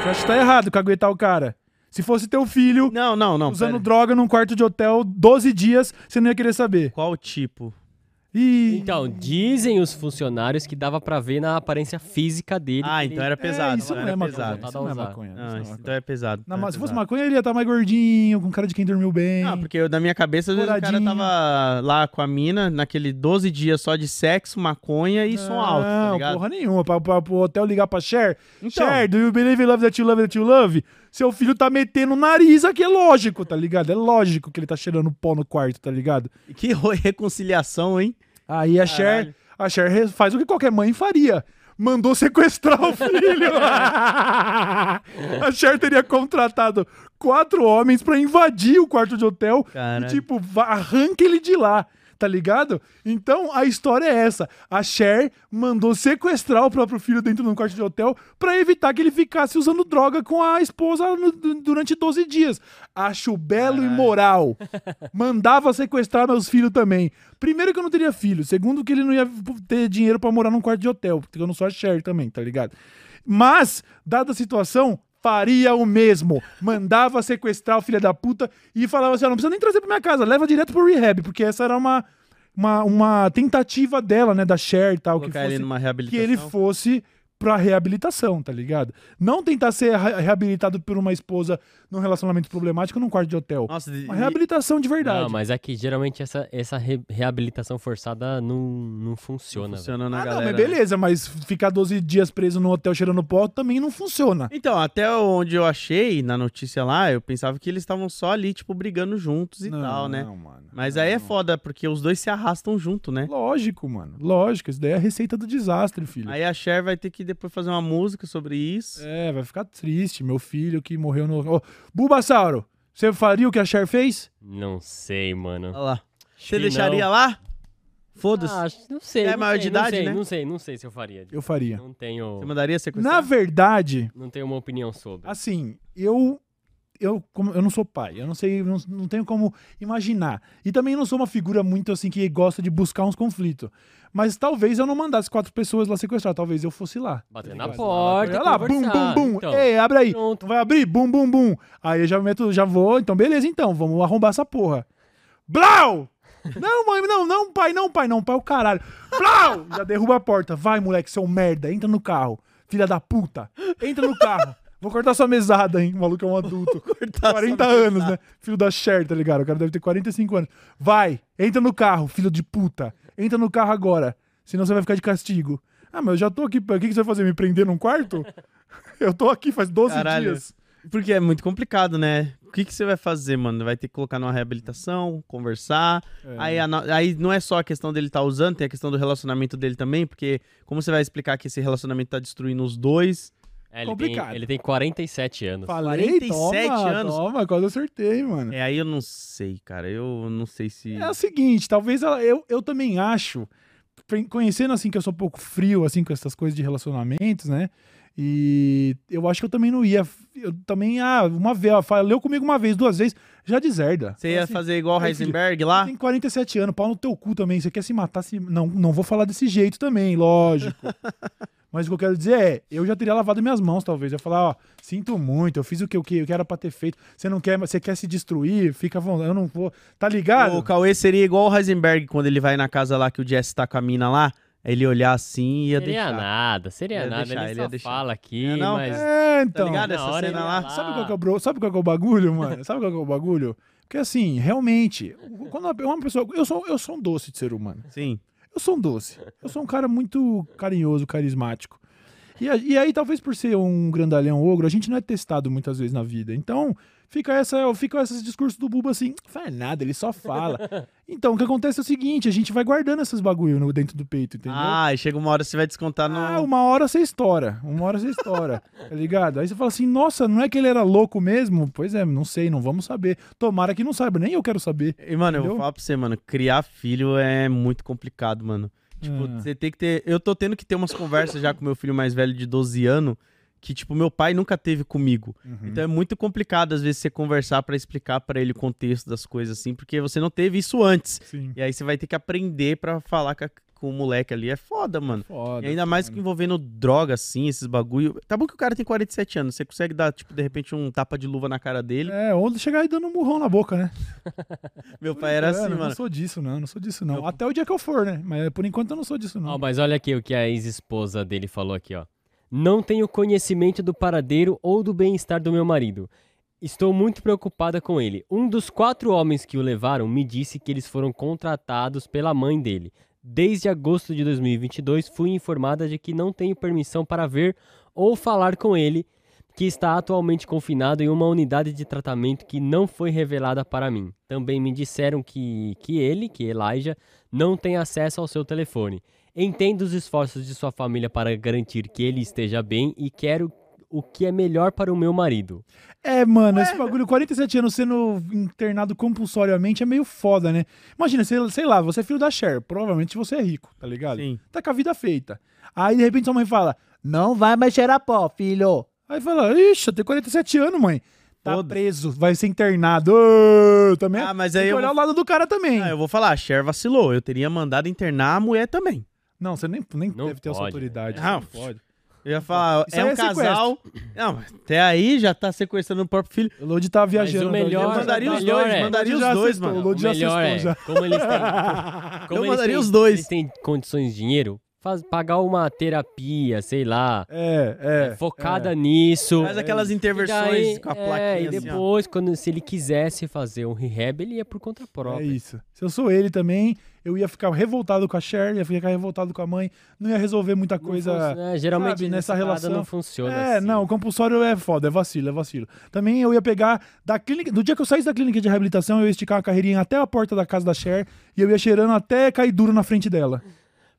Você acha que tá errado caguetar o cara? Se fosse teu filho Não, não, não. usando pera. droga num quarto de hotel 12 dias, você não ia querer saber. Qual tipo? Ih, Então, dizem os funcionários que dava pra ver na aparência física dele. Ah, então ele- era pesado. isso então não é maconha. pesado. Isso não é usar. maconha. isso Não, não é isso maconha. então é pesado. Não, então é se fosse pesado. maconha, ele ia estar mais gordinho, com cara de quem dormiu bem. Ah, porque eu, na minha cabeça, às vezes o cara tava lá com a mina, naquele 12 dias só de sexo, maconha e som alto, tá Não, porra nenhuma. Pra, pra, pro hotel ligar pra Cher. Então. Cher, do you believe in love that you love that you love? Seu filho tá metendo o nariz aqui, é lógico, tá ligado? É lógico que ele tá cheirando pó no quarto, tá ligado? Que reconciliação, hein? Aí a Cher, a Cher faz o que qualquer mãe faria. Mandou sequestrar o filho. a Cher teria contratado quatro homens pra invadir o quarto de hotel e, tipo, arranca ele de lá. Tá ligado? Então a história é essa. A Cher mandou sequestrar o próprio filho dentro de um quarto de hotel pra evitar que ele ficasse usando droga com a esposa no- du- durante 12 dias. Acho belo e moral. Mandava sequestrar meus filhos também. Primeiro que eu não teria filho. Segundo que ele não ia ter dinheiro pra morar num quarto de hotel. Porque eu não sou a Cher também, tá ligado? Mas, dada a situação, faria o mesmo. Mandava sequestrar o filho da puta e falava assim: ó, não precisa nem trazer pra minha casa, leva direto pro rehab, porque essa era uma, uma, uma tentativa dela, né, da Cher e tal, que, Colocar ele fosse, numa que reabilitação. ele fosse pra reabilitação, tá ligado? Não tentar ser re- reabilitado por uma esposa num relacionamento problemático num quarto de hotel. Nossa, Uma reabilitação de verdade. Não, mas é que geralmente essa, essa re- reabilitação forçada não, não funciona. velho. funciona na ah, galera. não, mas beleza, mas ficar 12 dias preso num hotel cheirando pó também não funciona. Então, até onde eu achei na notícia lá, eu pensava que eles estavam só ali, tipo, brigando juntos e tal, né? mano. Mas aí é Não. foda, porque os dois se arrastam junto, né? Lógico, mano. Lógico. Isso daí é a receita do desastre, filho. Aí a Cher vai ter que depois fazer uma música sobre isso. É, vai ficar triste. Meu filho que morreu no. Ô, Bulbasauro, você faria o que a Cher fez? Não sei, mano. Olha lá. Você deixaria não. lá? Foda-se. Ah, não sei. É não maior sei, de não idade, sei, né? Não sei, não sei se eu faria. Eu faria. Não tenho, Você mandaria sequestrar? Na verdade, não tenho uma opinião sobre. assim, eu eu, como, eu não sou pai, eu não sei, não, não tenho como imaginar. E também não sou uma figura muito assim que gosta de buscar uns conflitos. Mas talvez eu não mandasse quatro pessoas lá sequestrar, talvez eu fosse lá. Bater tá na ligado? porta, Olha lá, bum, bum, bum. Então, Ei, abre aí. pronto. Vai abrir? Bum, bum, bum. Aí eu já meto, já vou. Então, beleza, então. Vamos arrombar essa porra. Blau! Não, mãe, não, não, pai, não, pai, não, pai, o caralho. Blau! Já derruba a porta. Vai, moleque, seu merda, entra no carro. Filha da puta. Entra no carro. Vou cortar sua mesada, hein? O maluco é um adulto. 40 anos, né? Filho da Cher, tá ligado? O cara deve ter 45 anos. Vai, entra no carro, filho de puta. Entra no carro agora. Senão você vai ficar de castigo. Ah, mas eu já tô aqui. O que, que você vai fazer? Me prender num quarto? Eu tô aqui faz 12 Caralho. dias. Porque é muito complicado, né? O que, que você vai fazer, mano? Vai ter que colocar numa reabilitação, conversar. É. Aí, a aí não é só a questão dele estar usando, tem a questão do relacionamento dele também, porque como você vai explicar que esse relacionamento tá destruindo os dois? É, ele, tem, Complicado. ele tem 47 anos. Falei, 47 toma, anos. Toma, quase acertei, mano. É, aí eu não sei, cara. Eu não sei se. É o seguinte, talvez ela- eu, eu também acho, conhecendo assim que eu sou um pouco frio assim com essas coisas de relacionamentos, né? E eu acho que eu também não ia. Eu também, ah, uma vez, ó, falou comigo uma vez, duas vezes, já deserda. Você ia Assim, fazer igual o filho, Heisenberg lá? Tem 47 anos, pau no teu cu também. Você quer se matar? Se... Não, não vou falar desse jeito também, lógico. Mas o que eu quero dizer é, eu já teria lavado minhas mãos, talvez. Eu ia falar, ó, sinto muito, eu fiz o que eu, que eu era pra ter feito. Você não quer, você quer se destruir, fica à vontade. Eu não vou. Tá ligado? O Cauê seria igual o Heisenberg quando ele vai na casa lá que o Jesse tá com a mina lá. Ele olhar assim e ia Seria deixar. nada, seria Ia nada. deixar, ele ele só ia deixar. fala aqui, É, não? mas... É, então. Tá ligado Na essa hora cena lá? Sabe qual, que é o, bro- sabe qual que é o bagulho, mano? Sabe qual que é o bagulho? Porque assim, realmente, quando uma- uma pessoa. Eu sou, eu sou um doce de ser humano. Sim. Eu sou um doce. Eu sou um cara muito carinhoso, carismático. E, e aí, talvez por ser um grandalhão ogro, a gente não é testado muitas vezes na vida. Então, fica, essa, fica esses discursos do Buba assim, faz nada, ele só fala. Então, o que acontece é o seguinte, a gente vai guardando esses bagulho no, dentro do peito, entendeu? Ah, e chega uma hora você vai descontar no. Ah, uma hora você estoura. Uma hora você estoura. tá ligado? Aí você fala assim, nossa, não é que ele era louco mesmo? Pois é, não sei, não vamos saber. Tomara que não saiba, nem eu quero saber. E, mano, eu vou Entendeu? falar pra você, mano, criar filho é muito complicado, mano. Tipo, Ah. você tem que ter. Eu tô tendo que ter umas conversas já com meu filho mais velho de 12 anos, que, tipo, meu pai nunca teve comigo. Uhum. Então é muito complicado, às vezes, você conversar pra explicar pra ele o contexto das coisas, assim, porque você não teve isso antes. Sim. E aí você vai ter que aprender pra falar com, a- com o moleque ali. É foda, mano. Foda. E ainda mais que foda. envolvendo droga, assim, esses bagulho. Tá bom que o cara tem 47 anos, você consegue dar, tipo, de repente, um tapa de luva na cara dele. É, ou chegar aí dando um murrão na boca, né? Meu pai era É, assim, eu mano. Não sou disso, não. Não sou disso, não. Meu- Até o dia que eu for, né? Mas por enquanto eu não sou disso, não. Ó, mas olha aqui o que a ex-esposa dele falou aqui, ó. Não tenho conhecimento do paradeiro ou do bem-estar do meu marido. Estou muito preocupada com ele. Um dos quatro homens que o levaram me disse que eles foram contratados pela mãe dele. Desde agosto de 2022, fui informada de que não tenho permissão para ver ou falar com ele, que está atualmente confinado em uma unidade de tratamento que não foi revelada para mim. Também me disseram que, que ele, que Elijah, não tem acesso ao seu telefone. Entendo os esforços de sua família para garantir que ele esteja bem e quero o que é melhor para o meu marido. É, mano, esse bagulho, 47 anos sendo internado compulsoriamente é meio foda, né? Imagina, sei, sei lá, você é filho da Cher, provavelmente você é rico, tá ligado? Sim. Tá com a vida feita. Aí, de repente, sua mãe fala, não vai mais cheirar pó, filho. Aí fala, ixi, eu tenho 47 anos, mãe. Tá Foda-se. preso, vai ser internado. Ô, também Ah, mas tem aí que eu olhar vou- o lado do cara também. Ah, eu vou falar, a Cher vacilou. Eu teria mandado internar a mulher também. Não, você nem, nem Não deve ter essa pode, autoridade. Não. Não pode. Eu ia falar, Isso é um é sequestro. casal. Não, até aí já tá sequestrando o próprio filho. O Lodi tá viajando. o melhor- Eu mandaria os melhor dois, é- mandaria os Já dois, mano. o Lodi já melhor acertou, é, já. como eles têm, como Eu eles mandaria têm- os dois. Eles têm condições de dinheiro, faz, pagar uma terapia, sei lá, É, é. focada é. nisso. Faz aquelas interversões daí- com a é, plaquinha e assim, depois, quando, se ele quisesse fazer um rehab, ele ia por conta É própria. isso. Se eu sou ele também, eu ia ficar revoltado com a Cher, ia ficar revoltado com a mãe, não ia resolver muita coisa. func- é, geralmente sabe, nessa relação relação. não funciona É, assim. não, o compulsório é foda, é vacilo, é vacilo. Também eu ia pegar da clínica, do dia que eu saísse da clínica de reabilitação, eu ia esticar uma carreirinha até a porta da casa da Cher e eu ia cheirando até cair duro na frente dela.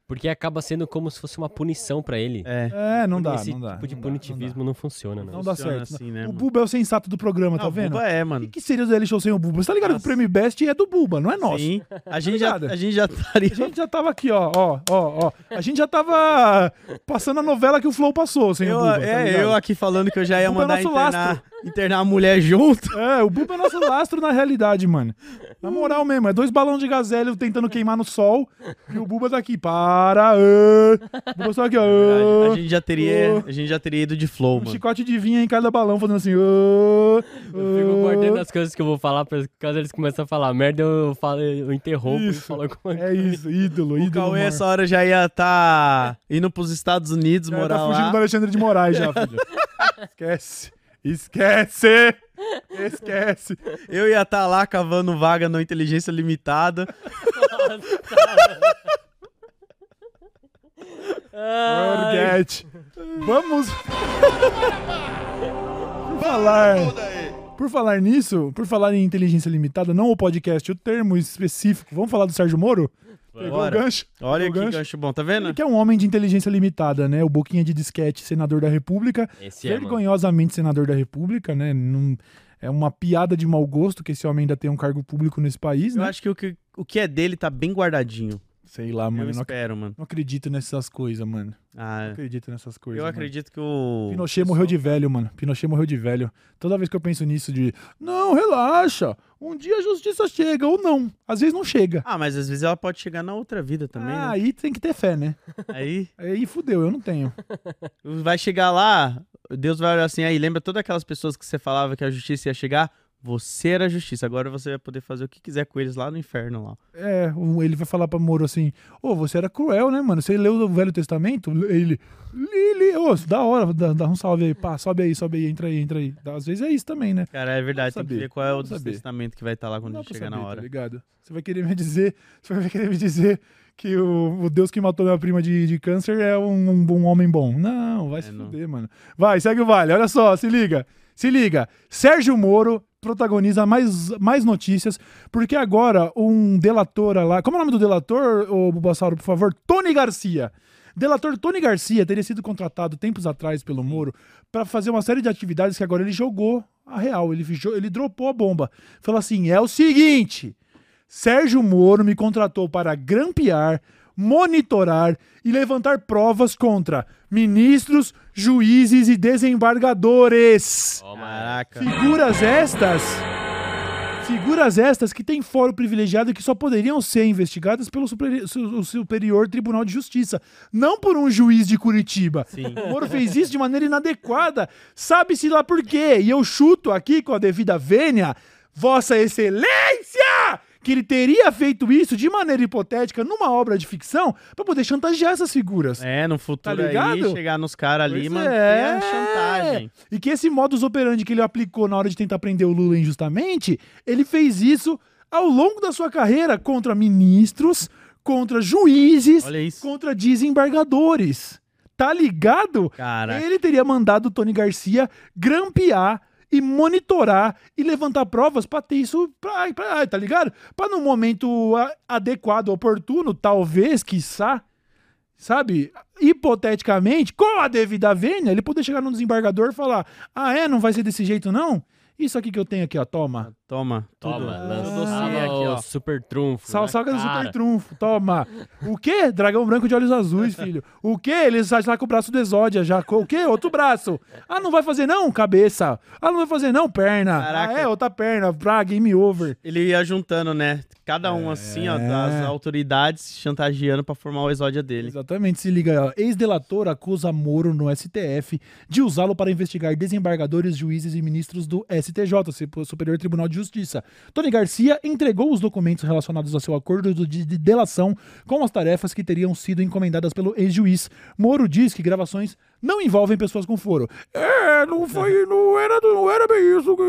Porque acaba sendo como se fosse uma punição pra ele. É. É, não dá, Esse não dá. tipo de não dá, não dá. punitivismo não, funciona, não. Não dá Funciona certo. assim, né, o? Buba é o sensato do programa, tá vendo? Buba é, O mano. que, que seria o reality show sem o Buba? Você tá ligado que o Nossa. Prêmio Best é do Buba, não é nosso. Sim. A gente, já, a gente já estaria. A gente já tava aqui, ó, ó, ó, ó. A gente já tava passando a novela que o Flow passou sem Eu, o Buba. tá é, eu aqui falando que eu já ia é mandar nosso internar. lastro. Internar a mulher junto. É, o Buba é nosso lastro na realidade, mano. Na moral mesmo, é dois balões de gazélio tentando queimar no sol e o Buba tá aqui. Para! O Buba só aqui, ó. A gente já teria, a gente já teria ido de flow, Um mano. chicote de vinha em cada balão, fazendo assim. ê, Eu fico guardando as coisas que eu vou falar, pra caso eles começem a falar merda, eu, falo, eu interrompo e Isso. falo alguma É isso, ídolo, O ídolo. Cauê maior. essa hora já ia tá indo pros Estados Unidos Já morar tá fugindo lá. do Alexandre de Moraes já, filho. Esquece. Esquece! Esquece! Eu ia estar lá cavando vaga no Inteligência Limitada. Forget. Vamos. por falar. Por falar nisso, por falar em inteligência limitada, não o podcast, o termo específico. Vamos falar do Sérgio Moro? Pegou Bora. o gancho? Olha Pegou o que gancho? gancho bom, tá vendo? Ele que é um homem de inteligência limitada, né? O Boquinha de Disquete, senador da República. Esse é, vergonhosamente senador da República, né? Não- é uma piada de mau gosto que esse homem ainda tem um cargo público nesse país, Eu né? acho que o, que o que é dele tá bem guardadinho. Sei lá, mano. eu Eu não, espero, mano. não acredito nessas coisas, mano. Não Ah, acredito nessas coisas. eu mano. acredito que o. Pinochet morreu de velho, mano. Pinochet morreu de velho. Toda vez que eu penso nisso de, não, relaxa, um dia a justiça chega ou não. Às vezes não chega. Ah, mas às vezes ela pode chegar na outra vida também, ah, né? aí tem que ter fé, né? Aí Aí fudeu, eu não tenho. vai chegar lá, Deus vai olhar assim, aí lembra todas aquelas pessoas que você falava que a justiça ia chegar? Você era a justiça, agora você vai poder fazer o que quiser com eles lá no inferno lá. É, ele vai falar pra Moro assim, ô, você era cruel, né, mano? Você leu o Velho Testamento? Ele, li, li, ô, da hora, dá, dá um salve aí, pá, sobe aí, sobe aí, entra aí, entra aí. Às vezes é isso também, né? Cara, é verdade, tem que ver qual é o testamento que vai estar lá quando chegar saber, na hora. Tá ligado? Você vai querer me dizer, você vai querer me dizer que o, o Deus que matou minha prima de, de câncer é um, um bom homem bom. Não, vai se não. fuder, mano. Vai, segue o vale. Olha só, se liga. Se liga. Sérgio Moro protagoniza mais, mais notícias, porque agora um delator lá. Como é o nome do delator, ô Bulbasauro, por favor? Tony Garcia. Delator Tony Garcia teria sido contratado tempos atrás pelo Moro para fazer uma série de atividades que agora ele jogou a real. Ele, ele dropou a bomba. Falou assim: é o seguinte. Sérgio Moro me contratou para grampear, monitorar e levantar provas contra ministros, juízes e desembargadores. Figuras estas. Figuras estas que têm foro privilegiado e que só poderiam ser investigadas pelo superi- su- o Superior Tribunal de Justiça, não por um juiz de Curitiba. Sim. O Moro fez isso de maneira inadequada. Sabe-se lá por quê. E eu chuto aqui com a devida vênia, Vossa Excelência, que ele teria feito isso de maneira hipotética numa obra de ficção para poder chantagear essas figuras. É, no futuro Tá aí, chegar nos caras ali, mano, é. a chantagem. E que esse modus operandi que ele aplicou na hora de tentar prender o Lula injustamente, ele fez isso ao longo da sua carreira contra ministros, contra juízes, contra desembargadores. Tá ligado? Caraca. Ele teria mandado o Tony Garcia grampear e monitorar e levantar provas pra ter isso, pra, pra- tá ligado? Pra no momento adequado, oportuno, talvez, quiçá, sabe? Hipoteticamente, com a devida vênia, ele poder chegar no desembargador e falar: Ah, é? Não vai ser desse jeito, não? Isso aqui que eu tenho aqui, ó, toma. Toma. Toma, tudo. lançava dossiê aqui, ó. o super trunfo. Sal na salga do cara. super trunfo, toma. O quê? Dragão branco de olhos azuis, filho. O quê? Ele sai lá com o braço do Exódia já. O quê? Outro braço. Ah, não vai fazer não? Cabeça. Ah, não vai fazer não? Perna. Caraca. Ah, é, outra perna. Pra, game over. Ele ia juntando, né? Cada um assim, ó, das autoridades chantageando pra formar o exódia dele. Exatamente, se liga. ó. Ex-delator acusa Moro no STF de usá-lo para investigar desembargadores, juízes e ministros do STJ, Superior Tribunal de Justiça. Tony Garcia entregou os documentos relacionados ao seu acordo de de delação com as tarefas que teriam sido encomendadas pelo ex-juiz. Moro diz que gravações não envolvem pessoas com foro. É, não foi, não era, não era bem isso. que-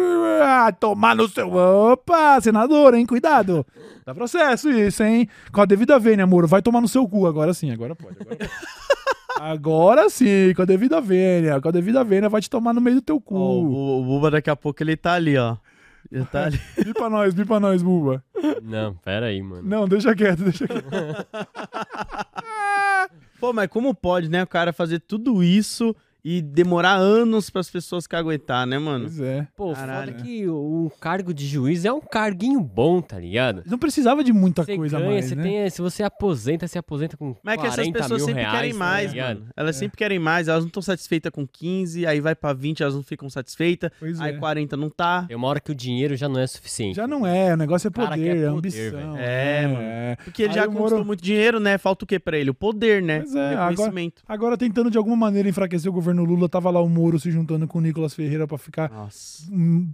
Ah, tomar no seu. Opa, senador, hein? Cuidado. Dá processo isso, hein? Com a devida vênia, Moro. Vai tomar no seu cu. Agora sim, agora pode. Agora. Agora sim, com a devida vênia. Com a devida vênia, vai te tomar no meio do teu cu. Ó, o, o Buba daqui a pouco ele tá ali, ó. Ele tá ali. Bi pra nós, bi pra nós, Buba. Não, pera aí, mano. Não, deixa quieto, deixa quieto. Pô, mas como pode, né, o cara fazer tudo isso e demorar anos pras pessoas caguetar, né, mano? Pois é. Pô, Caralho. foda que o, o cargo de juiz é um carguinho bom, tá ligado? Não precisava de muita Você coisa ganha, mais, você né? tem, se você aposenta, você aposenta com Mas é que essas 40 pessoas sempre reais, querem tá mais, ligado? mano. Elas É. sempre querem mais, elas não estão satisfeitas com 15, aí vai pra 20, elas não ficam satisfeitas, Pois aí é. 40 não tá. Tem uma hora que o dinheiro já não é suficiente. Já não é, o negócio é cara poder, é poder, ambição. velho. É, mano. Porque ele Aí já conquistou Moro- muito dinheiro, né? Falta o que pra ele? O poder, né? Pois é, o reconhecimento. Agora tentando de alguma maneira enfraquecer o governo Lula, tava lá o Moro se juntando com o Nicolas Ferreira pra ficar Nossa.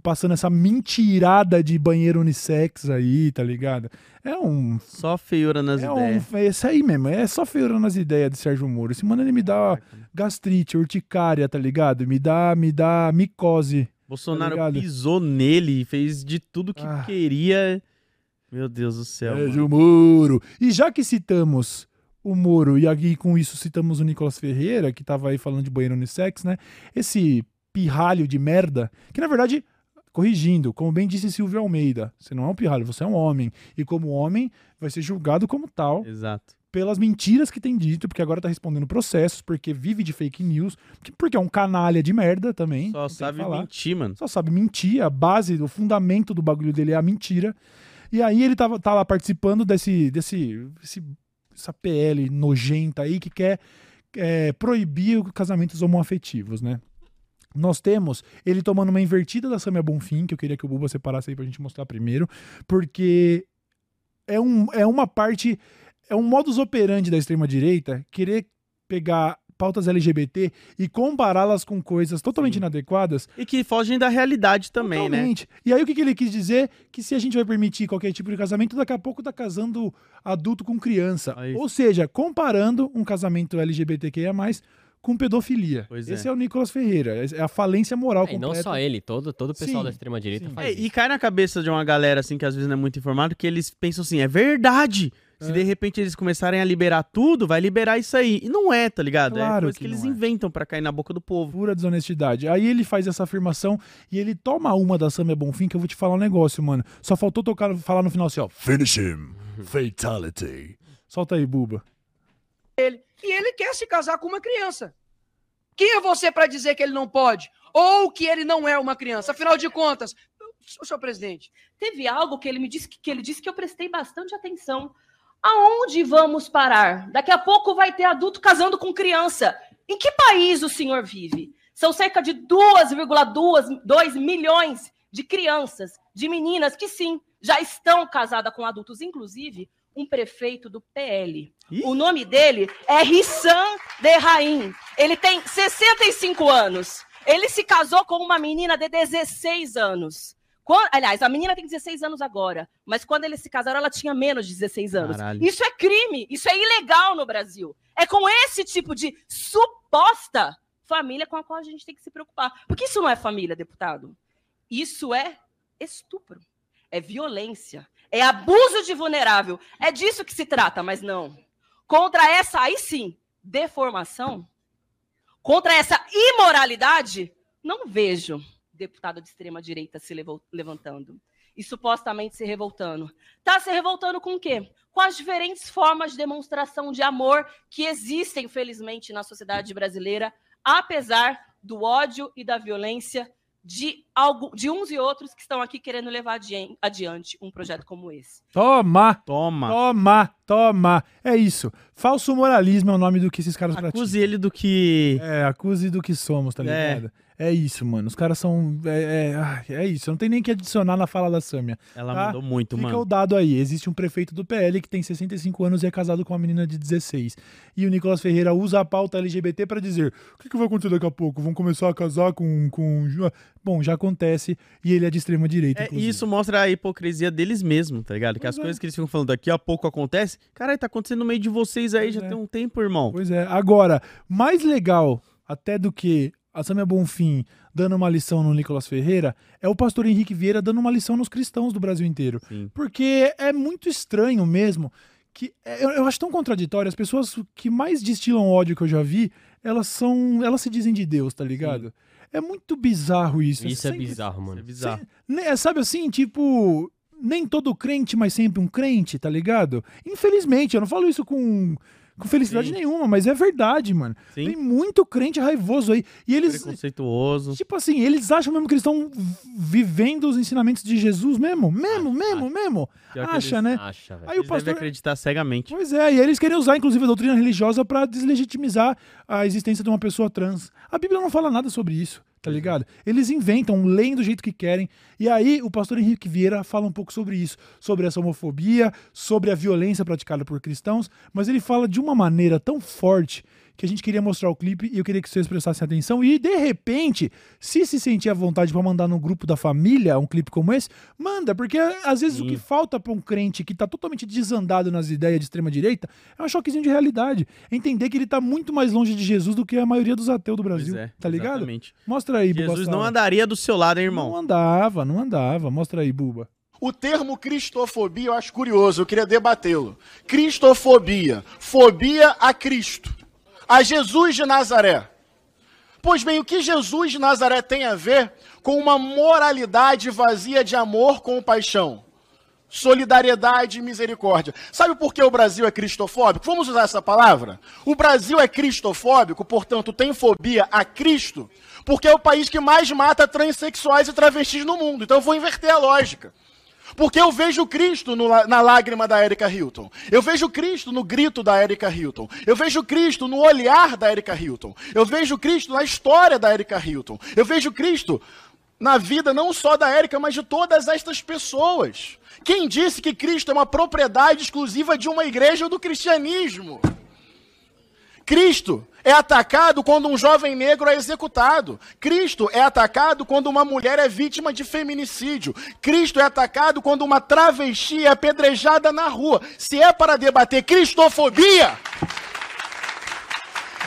passando essa mentirada de banheiro unissex aí, tá ligado? É um. Só feiura nas É ideias. um. É isso aí mesmo. É só feira nas ideias de Sérgio Moro. Esse mano ele me dá gastrite, urticária, tá ligado? Me dá, me dá micose. Bolsonaro Tá pisou nele, fez de tudo que Ah. queria. Meu Deus do céu. mano. Sérgio Moro. E já que citamos o Moro e aqui com isso citamos o Nicolas Ferreira, que tava aí falando de banheiro unissex, né? Esse pirralho de merda, que na verdade, corrigindo, como bem disse Silvio Almeida, você não é um pirralho, você é um homem. E como homem, vai ser julgado como tal Exato. pelas mentiras que tem dito, porque agora tá respondendo processos, porque vive de fake news, porque é um canalha de merda também. Só sabe mentir, mano. só sabe mentir, a base, o fundamento do bagulho dele é a mentira. E aí ele tava, tá lá participando desse, desse, esse- essa PL nojenta aí que quer é, proibir os casamentos homoafetivos, né? Nós temos ele tomando uma invertida da Samia Bonfim, que eu queria que o Buba separasse aí pra gente mostrar primeiro, porque é, um, é uma parte, é um modus operandi da extrema-direita querer pegar pautas LGBT e compará-las com coisas totalmente Sim. inadequadas E que fogem da realidade também, né? Totalmente. E aí o que, que ele quis dizer? Que se a gente vai permitir qualquer tipo de casamento, daqui a pouco tá casando adulto com criança. Aí. Ou seja, comparando um casamento LGBTQIA+, com pedofilia. Pois Esse é. é. o Nicolas Ferreira. É a falência moral É, e não completa. só ele, todo, todo o pessoal Sim, da extrema-direita faz É, isso. e cai na cabeça de uma galera, assim, que às vezes não é muito informado, que eles pensam assim, é verdade. Se É. de repente eles começarem a liberar tudo, vai liberar isso aí. E não é, tá ligado? é Claro coisa que que, eles é. inventam pra cair na boca do povo. Pura desonestidade. Aí ele faz essa afirmação e ele toma uma da Samia Bonfim que eu vou te falar um negócio, mano. Só faltou tocar, falar no final assim, ó. Finish him. Fatality. Solta aí, Buba. ele e ele quer se casar com uma criança. Quem é você para dizer que ele não pode? Ou que ele não é uma criança? Afinal de contas, senhor presidente, teve algo que ele me disse que, que ele disse que eu prestei bastante atenção. Aonde vamos parar? Daqui a pouco vai ter adulto casando com criança. Em que país o senhor vive? São cerca de 2,2 milhões de crianças, de meninas que sim, já estão casadas com adultos, inclusive um prefeito do PL. Ih. O nome dele é Rissam de Raim. Ele tem 65 anos. Ele se casou com uma menina de 16 anos. Quan- aliás, a menina tem 16 anos agora, mas quando eles se casaram, ela tinha menos de 16 anos. Caralho. Isso é crime, isso é ilegal no Brasil. É com esse tipo de suposta família com a qual a gente tem que se preocupar. Porque isso não é família, deputado. Isso é estupro, é violência, é abuso de vulnerável. É disso que se trata, mas não. Contra essa, aí sim, deformação, contra essa imoralidade, não vejo deputado de extrema direita se levantando e supostamente se revoltando. Está se revoltando com o quê? Com as diferentes formas de demonstração de amor que existem, felizmente, na sociedade brasileira, apesar do ódio e da violência de, algo, de uns e outros que estão aqui querendo levar adiante um projeto como esse. Toma! Toma. Toma! Toma! É isso. Falso moralismo é o nome do que esses caras praticam. Acuse ele do que. É, acuse do que somos, tá É. ligado? É, isso, mano. Os caras são. É, é, é isso. Não tem nem que adicionar na fala da Sâmia. Ela Tá? mandou muito, Fica o mano. dado aí. Existe um prefeito do PL que tem 65 anos e é casado com uma menina de 16. E o Nicolas Ferreira usa a pauta LGBT pra dizer: o que, que vai acontecer daqui a pouco? Vão começar a casar com. com... Bom, já acontece. E ele é de extrema direita. É, inclusive. e isso mostra a hipocrisia deles mesmo, tá ligado? Que Pois as é. coisas que eles ficam falando daqui a pouco acontece. Caralho, tá acontecendo no meio de vocês aí Pois já é. tem um tempo, irmão. Pois é. Agora, mais legal até do que a Samia Bonfim dando uma lição no Nicolas Ferreira é o pastor Henrique Vieira dando uma lição nos cristãos do Brasil inteiro. Sim. Porque é muito estranho mesmo que é, eu, eu acho tão contraditório as pessoas que mais destilam ódio que eu já vi, elas são, elas se dizem de Deus, tá ligado? É muito bizarro isso. Isso é sempre- bizarro, Isso mano. é bizarro. né, sabe assim, tipo, nem todo crente, mas sempre um crente, tá ligado? Infelizmente, eu não falo isso com, com felicidade Sim. nenhuma, mas é verdade, mano. Sim. Tem muito crente raivoso aí. E eles, Preconceituoso. tipo assim, eles acham mesmo que eles estão vivendo os ensinamentos de Jesus mesmo? Mesmo, mesmo, mesmo. Pior Acha, né? Acha, velho. Aí o Eles devem pastor. acreditar cegamente. Pois é, e eles querem usar, inclusive, a doutrina religiosa pra deslegitimizar a existência de uma pessoa trans. A Bíblia não fala nada sobre isso, tá ligado? Eles inventam, leem do jeito que querem. E aí o pastor Henrique Vieira fala um pouco sobre isso, sobre essa homofobia, sobre a violência praticada por cristãos, mas ele fala de uma maneira tão forte que a gente queria mostrar o clipe e eu queria que vocês prestassem atenção. E de repente, se se sentir à vontade pra mandar no grupo da família um clipe como esse, manda, porque às vezes o Sim. que falta pra um crente que tá totalmente desandado nas ideias de extrema direita é um choquezinho de realidade. Entender que ele tá muito mais longe de Jesus do que a maioria dos ateus do Brasil. Pois é, tá ligado? exatamente. Mostra aí, Jesus Buba. não Sala. andaria do seu lado, hein, irmão? Não andava, não andava. Mostra aí, Buba. O termo cristofobia eu acho curioso, eu queria debatê-lo. Cristofobia, fobia a Cristo, a Jesus de Nazaré. Pois bem, o que Jesus de Nazaré tem a ver com uma moralidade vazia de amor com paixão? Solidariedade e misericórdia. Sabe por que o Brasil é cristofóbico? Vamos usar essa palavra? O Brasil é cristofóbico, portanto, tem fobia a Cristo, porque é o país que mais mata transexuais e travestis no mundo. Então eu vou inverter a lógica. Porque eu vejo Cristo no na lágrima da Erika Hilton. Eu vejo Cristo no grito da Erika Hilton. Eu vejo Cristo no olhar da Erika Hilton. Eu vejo Cristo na história da Erika Hilton. Eu vejo Cristo na vida não só da Erika, mas de todas estas pessoas. Quem disse que Cristo é uma propriedade exclusiva de uma igreja ou do cristianismo? Cristo é atacado quando um jovem negro é executado. Cristo é atacado quando uma mulher é vítima de feminicídio. Cristo é atacado quando uma travesti é apedrejada na rua. Se é para debater cristofobia,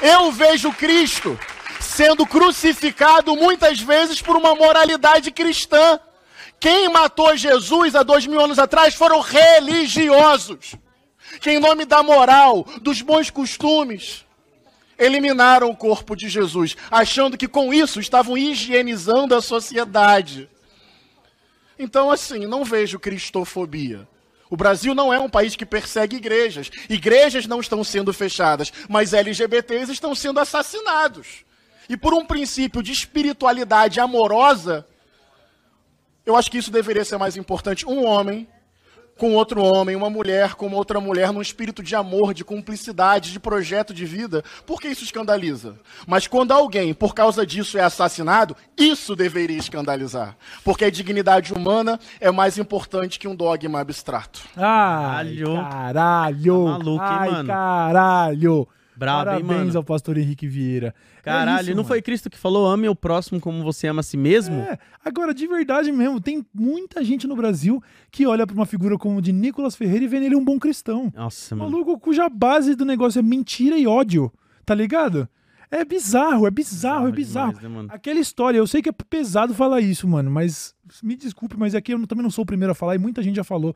eu vejo Cristo sendo crucificado muitas vezes por uma moralidade cristã. Quem matou Jesus há dois mil anos atrás foram religiosos, que, em nome da moral, dos bons costumes, eliminaram o corpo de Jesus, achando que com isso estavam higienizando a sociedade. Então, assim, não vejo cristofobia. O Brasil não é um país que persegue igrejas. Igrejas não estão sendo fechadas, mas LGBTs estão sendo assassinados. E por um princípio de espiritualidade amorosa, eu acho que isso deveria ser mais importante. Um homem com outro homem, uma mulher com outra mulher, num espírito de amor, de cumplicidade, de projeto de vida, por que isso escandaliza? Mas quando alguém, por causa disso, é assassinado, isso deveria escandalizar. Porque a dignidade humana é mais importante que um dogma abstrato. Ai, Caralho. caralho. Tá maluco, hein, Ai, mano? caralho. Brabo, hein, Parabéns mano? ao pastor Henrique Vieira. É Caralho, isso, não mano. foi Cristo que falou ame o próximo como você ama a si mesmo? É, agora, de verdade mesmo, tem muita gente no Brasil que olha pra uma figura como de Nicolas Ferreira e vê nele um bom cristão. Nossa, mano. Maluco cuja base do negócio é mentira e ódio, tá ligado? É bizarro, é bizarro, é bizarro. demais, né? Aquela história, eu sei que é pesado falar isso, mano, mas me desculpe, mas aqui eu também não sou o primeiro a falar e muita gente já falou.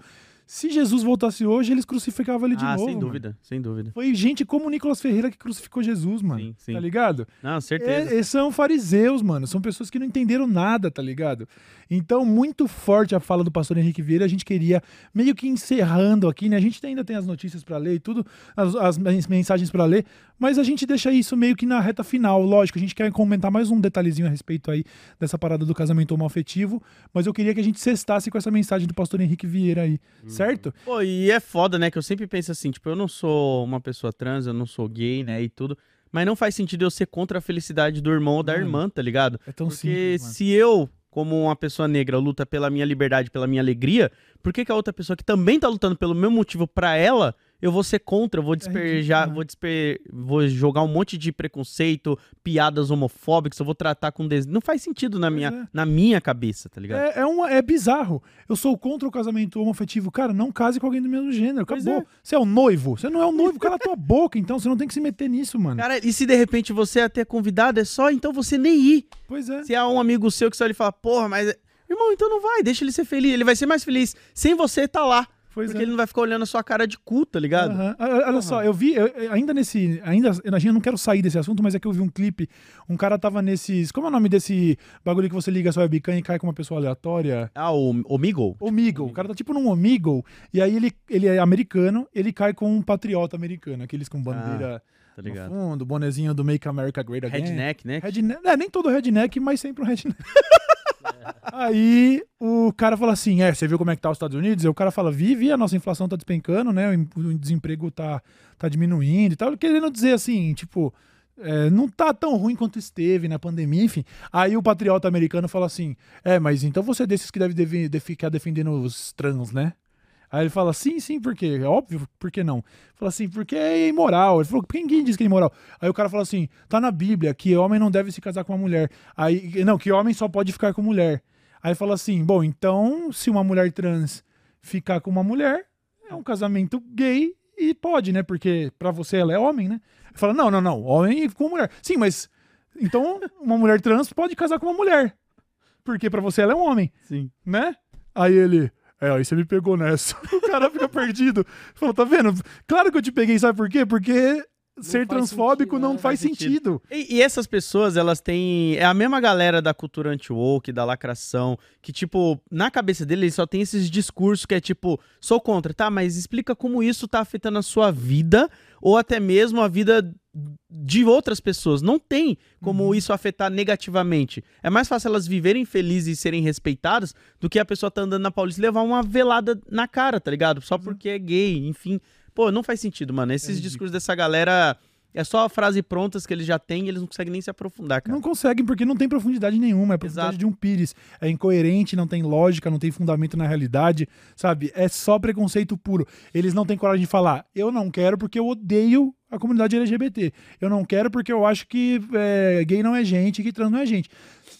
Se Jesus voltasse hoje, eles crucificavam ele de ah, novo. sem mano. dúvida, sem dúvida. Foi gente como o Nicolas Ferreira que crucificou Jesus, mano. Sim, sim. Tá ligado? Não, certeza. É, são fariseus, mano. São pessoas que não entenderam nada, tá ligado? Então, muito forte a fala do pastor Henrique Vieira. A gente queria, meio que encerrando aqui, né? A gente ainda tem as notícias pra ler e tudo, as, as mens- mensagens pra ler, mas a gente deixa isso meio que na reta final. Lógico, a gente quer comentar mais um detalhezinho a respeito aí dessa parada do casamento homoafetivo, mas eu queria que a gente cestasse com essa mensagem do pastor Henrique Vieira aí, certo? Pô, e é foda, né? Que eu sempre penso assim, tipo, eu não sou uma pessoa trans, eu não sou gay, né? E tudo. Mas não faz sentido eu ser contra a felicidade do irmão ou da Mano, irmã, tá ligado? É tão Porque simples, mano. se eu, como uma pessoa negra, luta pela minha liberdade, pela minha alegria, por que, que a outra pessoa que também tá lutando pelo mesmo motivo pra ela, eu vou ser contra, eu vou despejar, né? vou, vou jogar um monte de preconceito, piadas homofóbicas, eu vou tratar com des... Não faz sentido na minha, é. na minha cabeça, tá ligado? É, é, uma, é bizarro. Eu sou contra o casamento homoafetivo. Cara, não case com alguém do mesmo gênero. Pois Acabou. é. Você é o noivo. Você não é o noivo, cala a tua boca, então. Você não tem que se meter nisso, mano. Cara, e se de repente você é até convidado, é só então você nem ir. Pois é. Se há um amigo seu que só ele fala, porra, mas. Irmão, então não vai, deixa ele ser feliz. Ele vai ser mais feliz sem você estar lá. Pois Porque é. ele não vai ficar olhando a sua cara de cu, tá ligado? Ah, Olha só, eu vi, eu- eu- ainda nesse. Ainda, a gente não quero sair desse assunto, mas é que eu vi um clipe. Um cara tava nesses. Como é o nome desse bagulho que você liga a sua webcam e cai com uma pessoa aleatória? Ah, o Omigo? Omigo. O cara tá tipo num Omigo. E aí ele, ele é americano, ele cai com um patriota americano. Aqueles com bandeira Tá no ligado? fundo, bonezinho do Make America Great Again. Redneck, né? Redneck, é, nem todo redneck, mas sempre um redneck. Aí o cara fala assim: É, você viu como é que tá os Estados Unidos? Aí o cara fala: Vi, vi, a nossa inflação tá despencando, né? O desemprego tá, tá diminuindo e tal. Querendo dizer assim, tipo, é, não tá tão ruim quanto esteve na pandemia, enfim. Aí o patriota americano fala assim: É, mas então você é desses que deve, deve, deve ficar defendendo os trans, né? Aí ele fala, sim, sim, por quê? É óbvio, por que não? Fala assim, porque é imoral. Ele falou, ninguém diz que é imoral. Aí o cara fala assim, tá na Bíblia que homem não deve se casar com uma mulher. Aí, não, que homem só pode ficar com mulher. Aí fala assim, bom, então se uma mulher trans ficar com uma mulher, é um casamento gay e pode, né? Porque pra você ela é homem, né? Ele fala, não, não, não, homem com mulher. Sim, mas então uma mulher trans pode casar com uma mulher. Porque pra você ela é um homem Sim. né? Aí ele, é, aí você me pegou nessa. O cara fica perdido. Falou, tá vendo? Claro que eu te peguei, sabe por quê? Porque ser faz transfóbico sentido, não né? faz Faz sentido. E, e essas pessoas, elas têm. É a mesma galera da cultura anti-woke, da lacração, que, tipo, na cabeça deles só tem esses discursos que é tipo, sou contra, tá? Mas explica como isso tá afetando a sua vida, ou até mesmo a vida de outras pessoas. Não tem como isso afetar negativamente. É mais fácil elas viverem felizes e serem respeitadas do que a pessoa tá andando na Paulista e levar uma velada na cara, tá ligado? Só porque é gay, enfim. Pô, não faz sentido, mano. Esses ridículo. discursos dessa galera. É só a frase prontas que eles já têm e eles não conseguem nem se aprofundar, cara. Não conseguem porque não tem profundidade nenhuma. É profundidade Exato. de um pires. É incoerente, não tem lógica, não tem fundamento na realidade, sabe? É só preconceito puro. Eles não têm coragem de falar, eu não quero porque eu odeio a comunidade LGBT. Eu não quero porque eu acho que é, gay não é gente, que trans não é gente.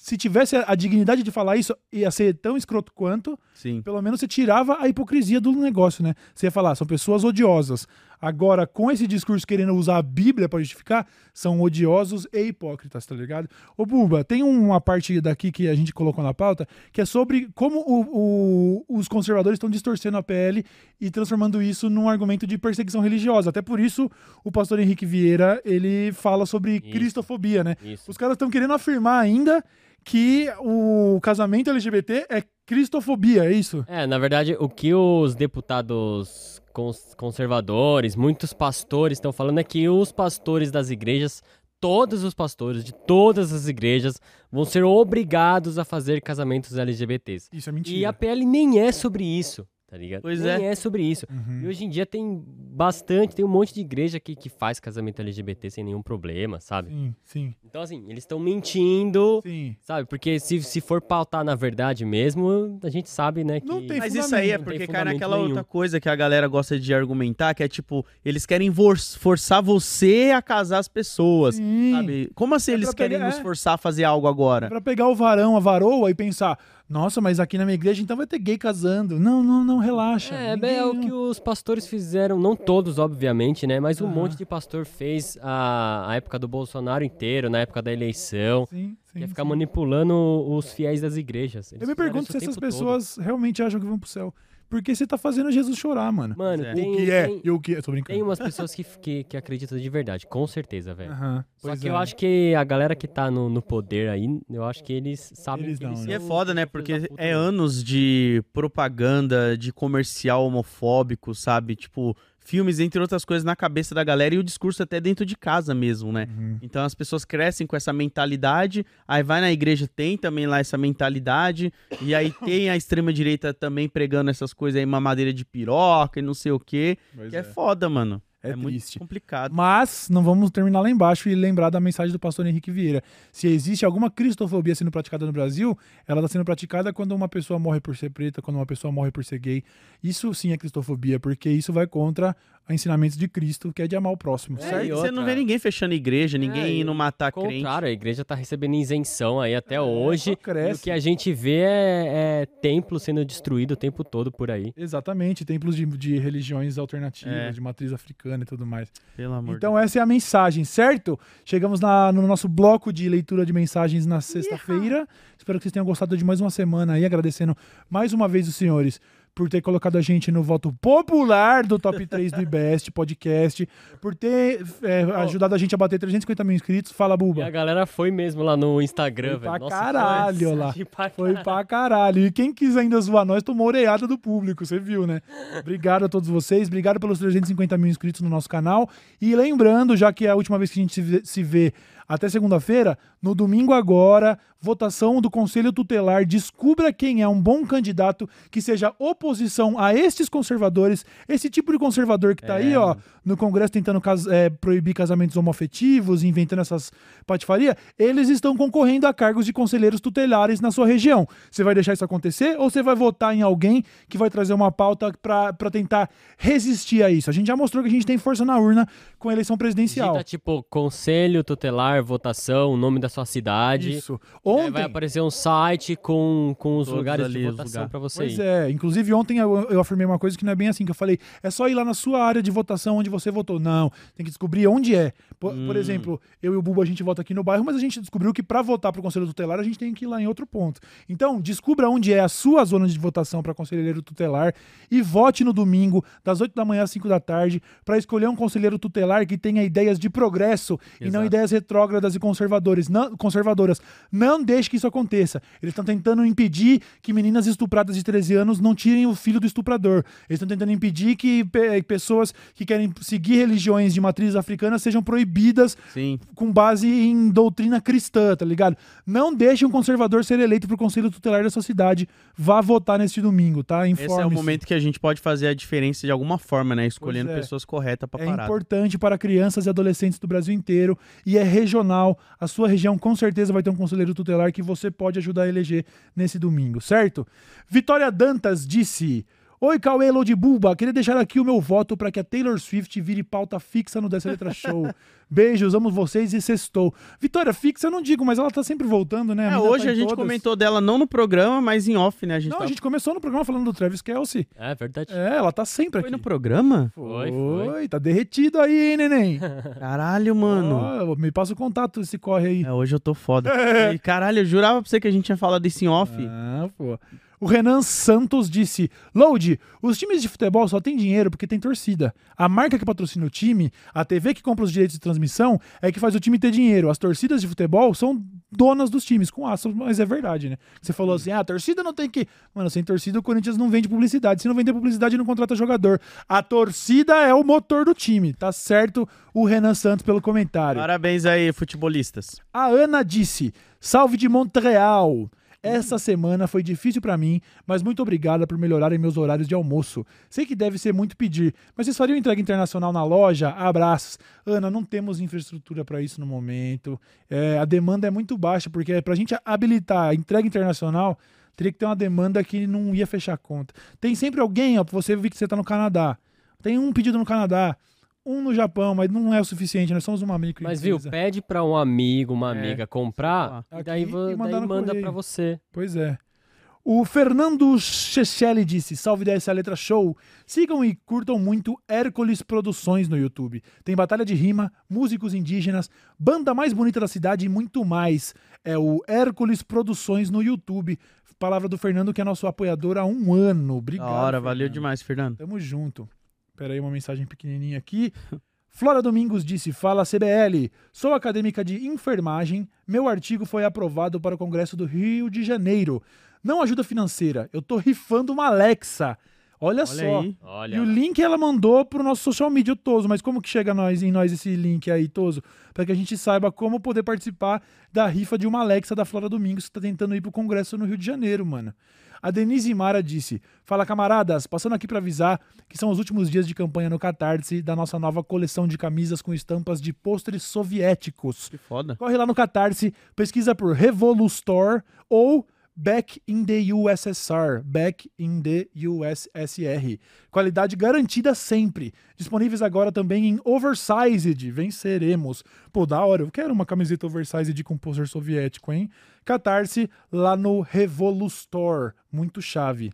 Se tivesse a, dignidade de falar isso, ia ser tão escroto quanto, Sim. pelo menos você tirava a hipocrisia do negócio, né? Você ia falar, são pessoas odiosas. Agora, com esse discurso querendo usar a Bíblia para justificar, são odiosos e hipócritas, tá ligado? Ô, Buba, tem uma parte daqui que a gente colocou na pauta que é sobre como o- o- os conservadores estão distorcendo a PL e transformando isso num argumento de perseguição religiosa. Até por isso, o pastor Henrique Vieira, ele fala sobre Isso. cristofobia, né? Isso. Os caras estão querendo afirmar ainda que o casamento LGBT é cristofobia, é isso? É, na verdade, o que os deputados cons- conservadores, muitos pastores estão falando é que os pastores das igrejas, todos os pastores de todas as igrejas, vão ser obrigados a fazer casamentos LGBTs. Isso é mentira. E a PL nem é sobre isso, tá ligado? Pois nem é. sobre isso. Uhum. E hoje em dia tem bastante, tem um monte de igreja que, que faz casamento LGBT sem nenhum problema, sabe? Sim, sim, Então, assim, eles estão mentindo, sim. sabe? Porque se, se for pautar na verdade mesmo, a gente sabe, né, que... Não tem Mas isso aí é porque cai naquela nenhum. outra coisa que a galera gosta de argumentar, que é tipo, eles querem forçar você a casar as pessoas, Sim. sabe? Como assim É eles querem pegar- nos é. forçar a fazer algo agora? Pra pegar o varão, a varoa e pensar, nossa, mas aqui na minha igreja então vai ter gay casando. Não, não, não, relaxa. É, Ninguém- bem, é o que os pastores fizeram, não todos, obviamente, né? Mas um Aham. monte de pastor fez a, a época do Bolsonaro inteiro, na época da eleição. Sim, sim. Que é ficar sim. manipulando os fiéis das igrejas. Eles Eu me pergunto se essas tempo todo. pessoas realmente acham que vão pro céu. Porque você tá fazendo Jesus chorar, mano. Mano, É. tem, o que é tem, e o que é. Tô brincando. tem umas pessoas que, que, que acreditam de verdade, com certeza, velho. Aham, Só que é. eu acho que a galera que tá no, no poder aí, eu acho que eles sabem Eles que não, eles né? E é foda, né? Porque é mesmo. anos de propaganda, de comercial homofóbico, sabe? Tipo, filmes, entre outras coisas, na cabeça da galera e o discurso até dentro de casa mesmo, né? Uhum. Então as pessoas crescem com essa mentalidade, aí vai na igreja, tem também lá essa mentalidade, e aí tem a extrema-direita também pregando essas coisas aí, mamadeira de piroca e não sei o quê. Pois Que é é. foda, mano. É É, muito triste. complicado. Mas não vamos terminar lá embaixo e lembrar da mensagem do pastor Henrique Vieira. Se existe alguma cristofobia sendo praticada no Brasil, ela está sendo praticada quando uma pessoa morre por ser preta, quando uma pessoa morre por ser gay. Isso sim é cristofobia, porque isso vai contra ensinamentos de Cristo, que é de amar o próximo, É, certo? você não vê ninguém fechando igreja, ninguém É, indo matar crente. contrário, a igreja tá recebendo isenção aí até hoje. só E o que a gente vê é, é templo sendo destruído o tempo todo por aí. Exatamente, templos de, de religiões alternativas, É. de matriz africana e tudo mais. Pelo amor Então essa é a mensagem, certo? Chegamos na- no nosso bloco de leitura de mensagens na sexta-feira. Espero que vocês tenham gostado de mais uma semana aí, agradecendo mais uma vez os senhores por ter colocado a gente no voto popular do top 3 do IBEST podcast, por ter é, ajudado a gente a bater 350 mil inscritos. Fala, E a Buba. galera foi mesmo lá no Instagram, Foi velho. pra Nossa, caralho foi lá. pra Foi caralho. pra caralho. E quem quis ainda zoar nós tomou oreada do público, você viu, né? Obrigado a todos vocês, obrigado pelos 350 mil inscritos no nosso canal. E lembrando, já que é a última vez que a gente se vê, se vê até segunda-feira, no domingo agora, votação do Conselho Tutelar. Descubra quem é um bom candidato que seja oposição a estes conservadores, esse tipo de conservador que tá aí, ó, no Congresso tentando cas- é, proibir casamentos homoafetivos, inventando essas patifaria, eles estão concorrendo a cargos de conselheiros tutelares na sua região. Você vai deixar isso acontecer ou você vai votar em alguém que vai trazer uma pauta pra tentar resistir a isso? A gente já mostrou que a gente tem força na urna com a eleição presidencial. Digita, tipo, conselho tutelar, votação, o nome da sua cidade. Isso. Ontem, vai aparecer um site com, com os Todos lugares ali, de votação lugares. pra você Pois ir. é, inclusive ontem eu, eu afirmei uma coisa que não é bem assim, que eu falei, é só ir lá na sua área de votação onde você votou. Não, tem que descobrir onde é. Por, por Hum. exemplo, eu e o Bubo a gente vota aqui no bairro, mas a gente descobriu que para votar para o Conselho Tutelar a gente tem que ir lá em outro ponto. Então, descubra onde é a sua zona de votação para conselheiro tutelar e vote no domingo, das 8 da manhã às 5 da tarde, para escolher um conselheiro tutelar que tenha ideias de progresso e não Exato. ideias retrógradas e conservadores, não, conservadoras. Não deixe que isso aconteça. Eles estão tentando impedir que meninas estupradas de 13 anos não tirem o filho do estuprador. Eles estão tentando impedir que pe- pessoas que querem seguir religiões de matriz africana sejam proibidas Sim. com base em doutrina cristã, tá ligado? Não deixe um conservador ser eleito pro conselho tutelar da sua cidade. Vá votar neste domingo, tá? Esse é o momento que a gente pode fazer a diferença de alguma forma, né? Escolhendo é. pessoas corretas pra É parada. importante para crianças e adolescentes do Brasil inteiro e é regional. A sua região com certeza vai ter um conselheiro tutelar que você pode ajudar a eleger nesse domingo, certo? Vitória Dantas disse: Oi, Cauê Lodibuba, queria deixar aqui o meu voto para que a Taylor Swift vire pauta fixa no Dessa Letra Show. Beijos, amo vocês e sextou. Vitória fixa eu não digo, mas ela tá sempre voltando, né? É, mina hoje tá a gente todas. comentou dela não no programa, mas em off, né? A gente Não, tá- a gente começou no programa falando do Travis Kelsey. É verdade. É, ela tá sempre Foi aqui. no programa? Foi, foi. Oi, tá derretido aí, hein, neném. Caralho, mano. Ó, me passa o contato desse corre aí. É, hoje eu tô foda. E, caralho, eu jurava pra você que a gente tinha falado isso em off. Ah, pô. O Renan Santos disse: Load, os times de futebol só têm dinheiro porque tem torcida. A marca que patrocina o time, a TV que compra os direitos de transmissão, é que faz o time ter dinheiro. As torcidas de futebol são donas dos times, com aspas, mas é verdade, né? Você falou assim: ah, a torcida não tem que. Mano, sem torcida o Corinthians não vende publicidade. Se não vender publicidade, não contrata jogador. A torcida é o motor do time. Tá certo o Renan Santos pelo comentário. Parabéns aí, futebolistas. A Ana disse: Salve de Montreal. Essa semana foi difícil pra mim, mas muito obrigada por melhorarem meus horários de almoço. Sei que deve ser muito pedir, mas vocês fariam entrega internacional na loja? Abraços. Ana, não temos infraestrutura pra isso no momento. É, a demanda é muito baixa, porque pra gente habilitar a entrega internacional, teria que ter uma demanda que não ia fechar a conta. Tem sempre alguém, ó, você ver que você tá no Canadá. Tem um pedido no Canadá, um no Japão, mas não é o suficiente, nós somos uma micro Mas viu, pede pra um amigo, uma É. amiga comprar, Aqui e daí, e daí manda pra você. Pois é. O Fernando Chechelli disse: Salve dessa letra show. Sigam e curtam muito Hércules Produções no YouTube. Tem batalha de rima, músicos indígenas, banda mais bonita da cidade e muito mais. É o Hércules Produções no YouTube. Palavra do Fernando, que é nosso apoiador há um ano. Da Obrigado. hora, valeu demais, Fernando. Tamo junto. Pera aí, uma mensagem pequenininha aqui. Flora Domingos disse: Fala CBL, sou acadêmica de enfermagem. Meu artigo foi aprovado para o Congresso do Rio de Janeiro. Não ajuda financeira, eu tô rifando uma Alexa. Olha, Olha só. aí. Olha, E o link ela mandou pro nosso social media, o Toso. Mas como que chega nós, em nós esse link aí, Toso? Para que a gente saiba como poder participar da rifa de uma Alexa da Flora Domingos que tá tentando ir pro Congresso no Rio de Janeiro, mano. A Denise Mara disse: Fala camaradas, passando aqui para avisar que são os últimos dias de campanha no Catarse da nossa nova coleção de camisas com estampas de pôsteres soviéticos. Que foda. Corre lá no Catarse, pesquisa por Revolustor ou Back in the USSR, Back in the USSR. Qualidade garantida sempre. Disponíveis agora também em Oversized. Venceremos. Pô, da hora. Eu quero uma camiseta Oversized com pôster soviético, hein? Catarse lá no Revolustor. Muito chave.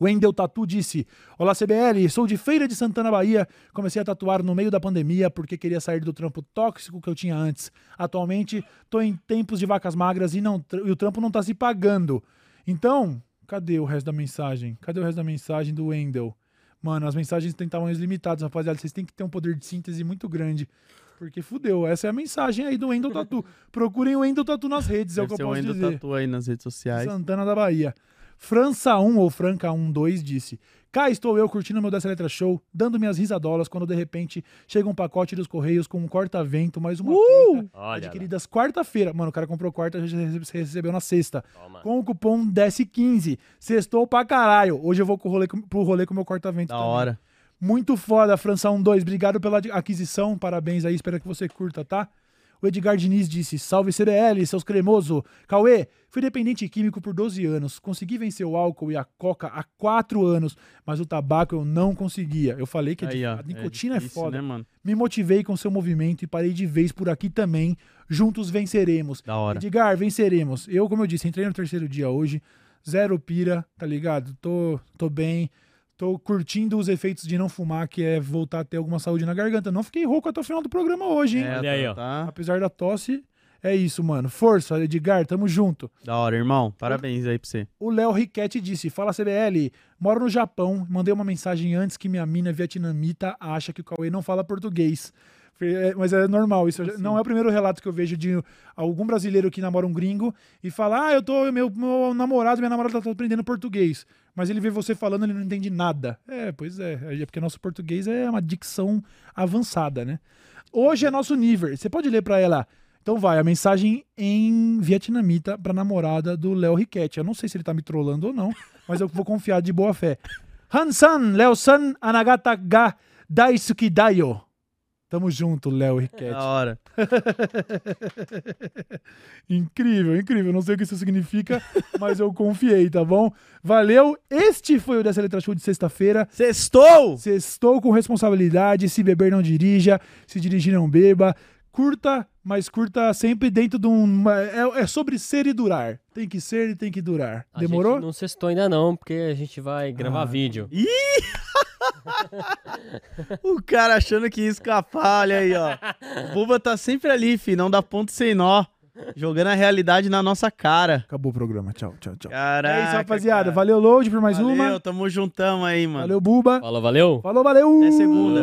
Wendel Tatu disse: Olá CBL, sou de Feira de Santana, Bahia. Comecei a tatuar no meio da pandemia porque queria sair do trampo tóxico que eu tinha antes. Atualmente tô em tempos de vacas magras e, não, e o trampo não tá se pagando. Então, Cadê o resto da mensagem? Cadê o resto da mensagem do Wendel? Mano, as mensagens têm tamanhos limitados, rapaziada. Vocês têm que ter um poder de síntese muito grande. Porque fudeu. Essa é a mensagem aí do Wendel Tatu. Procurem o Wendel Tatu nas redes, é o Deve que eu o posso dizer. Tatu aí nas redes sociais. Santana da Bahia. França 1 ou Franca 12 disse: Cá estou eu curtindo meu Dessa Letra Show, dando minhas risadolas quando de repente chega um pacote dos Correios com um corta-vento, mais uma peita, Olha lá. adquiridas quarta-feira. Mano, o cara comprou quarta, já rece- recebeu na sexta. Toma. Com o cupom DES15. Sextou pra caralho. Hoje eu vou pro rolê com, pro rolê com meu corta-vento Da também. hora. Muito foda, França 12. Obrigado pela aquisição. Parabéns aí. Espero que você curta, tá? O Edgar Diniz disse: Salve CBL, seus cremoso. Cauê, fui dependente químico por 12 anos. Consegui vencer o álcool e a coca há 4 anos, mas o tabaco eu não conseguia. Eu falei que é Aí, de- ó. a nicotina é, difícil, foda. né, mano? Me motivei com seu movimento e parei de vez por aqui também. Juntos venceremos. Da hora. Edgar, venceremos. Eu, como eu disse, entrei no terceiro dia hoje. Zero pira, tá ligado? Tô, tô bem. Tô curtindo os efeitos de não fumar, que é voltar a ter alguma saúde na garganta. Não fiquei rouco até o final do programa hoje, hein? É, Olha aí, ó. Tá Apesar da tosse, é isso, mano. Força, Edgar, tamo junto. da hora, irmão. Parabéns aí pra você. O Léo Riquetti disse: Fala CBL, moro no Japão. Mandei uma mensagem antes que minha mina vietnamita acha que o Cauê não fala português. É, Mas é normal, isso não é o primeiro relato que eu vejo de algum brasileiro que namora um gringo e fala: Ah, eu tô, meu, meu namorado, minha namorada tá aprendendo português. Mas ele vê você falando, ele não entende nada. É, pois é, é porque nosso português é uma dicção avançada, né? Hoje é nosso nível. Você pode ler pra ela. Então vai, a mensagem em vietnamita pra namorada do Léo Riquetti. Eu não sei se ele tá me trollando ou não, mas eu vou confiar de boa fé. Hansan, Léo-san, anagata ga daisuki dayo. Tamo junto, Léo Riquetti. Da hora. incrível, incrível. Não sei o que isso significa, mas eu confiei, tá bom? Valeu. Este foi o Dessa Letra Show de sexta-feira. Sextou! Sextou com responsabilidade. Se beber, não dirija. Se dirigir, não beba. Curta, mas curta sempre dentro de um. É, é sobre ser e durar. Tem que ser e tem que durar. A Demorou? não sextou ainda não, porque a gente vai gravar Ah. vídeo. O cara achando que ia escapar, olha aí, ó. O Buba tá sempre ali, fi, não dá ponto sem nó. Jogando a realidade na nossa cara. Acabou o programa. Tchau, tchau, tchau. Caraca, é isso, rapaziada. cara. Valeu, Load, por mais Valeu, uma. tamo juntão aí, mano. Valeu, Buba. Falou, valeu? Falou, valeu. Até segunda.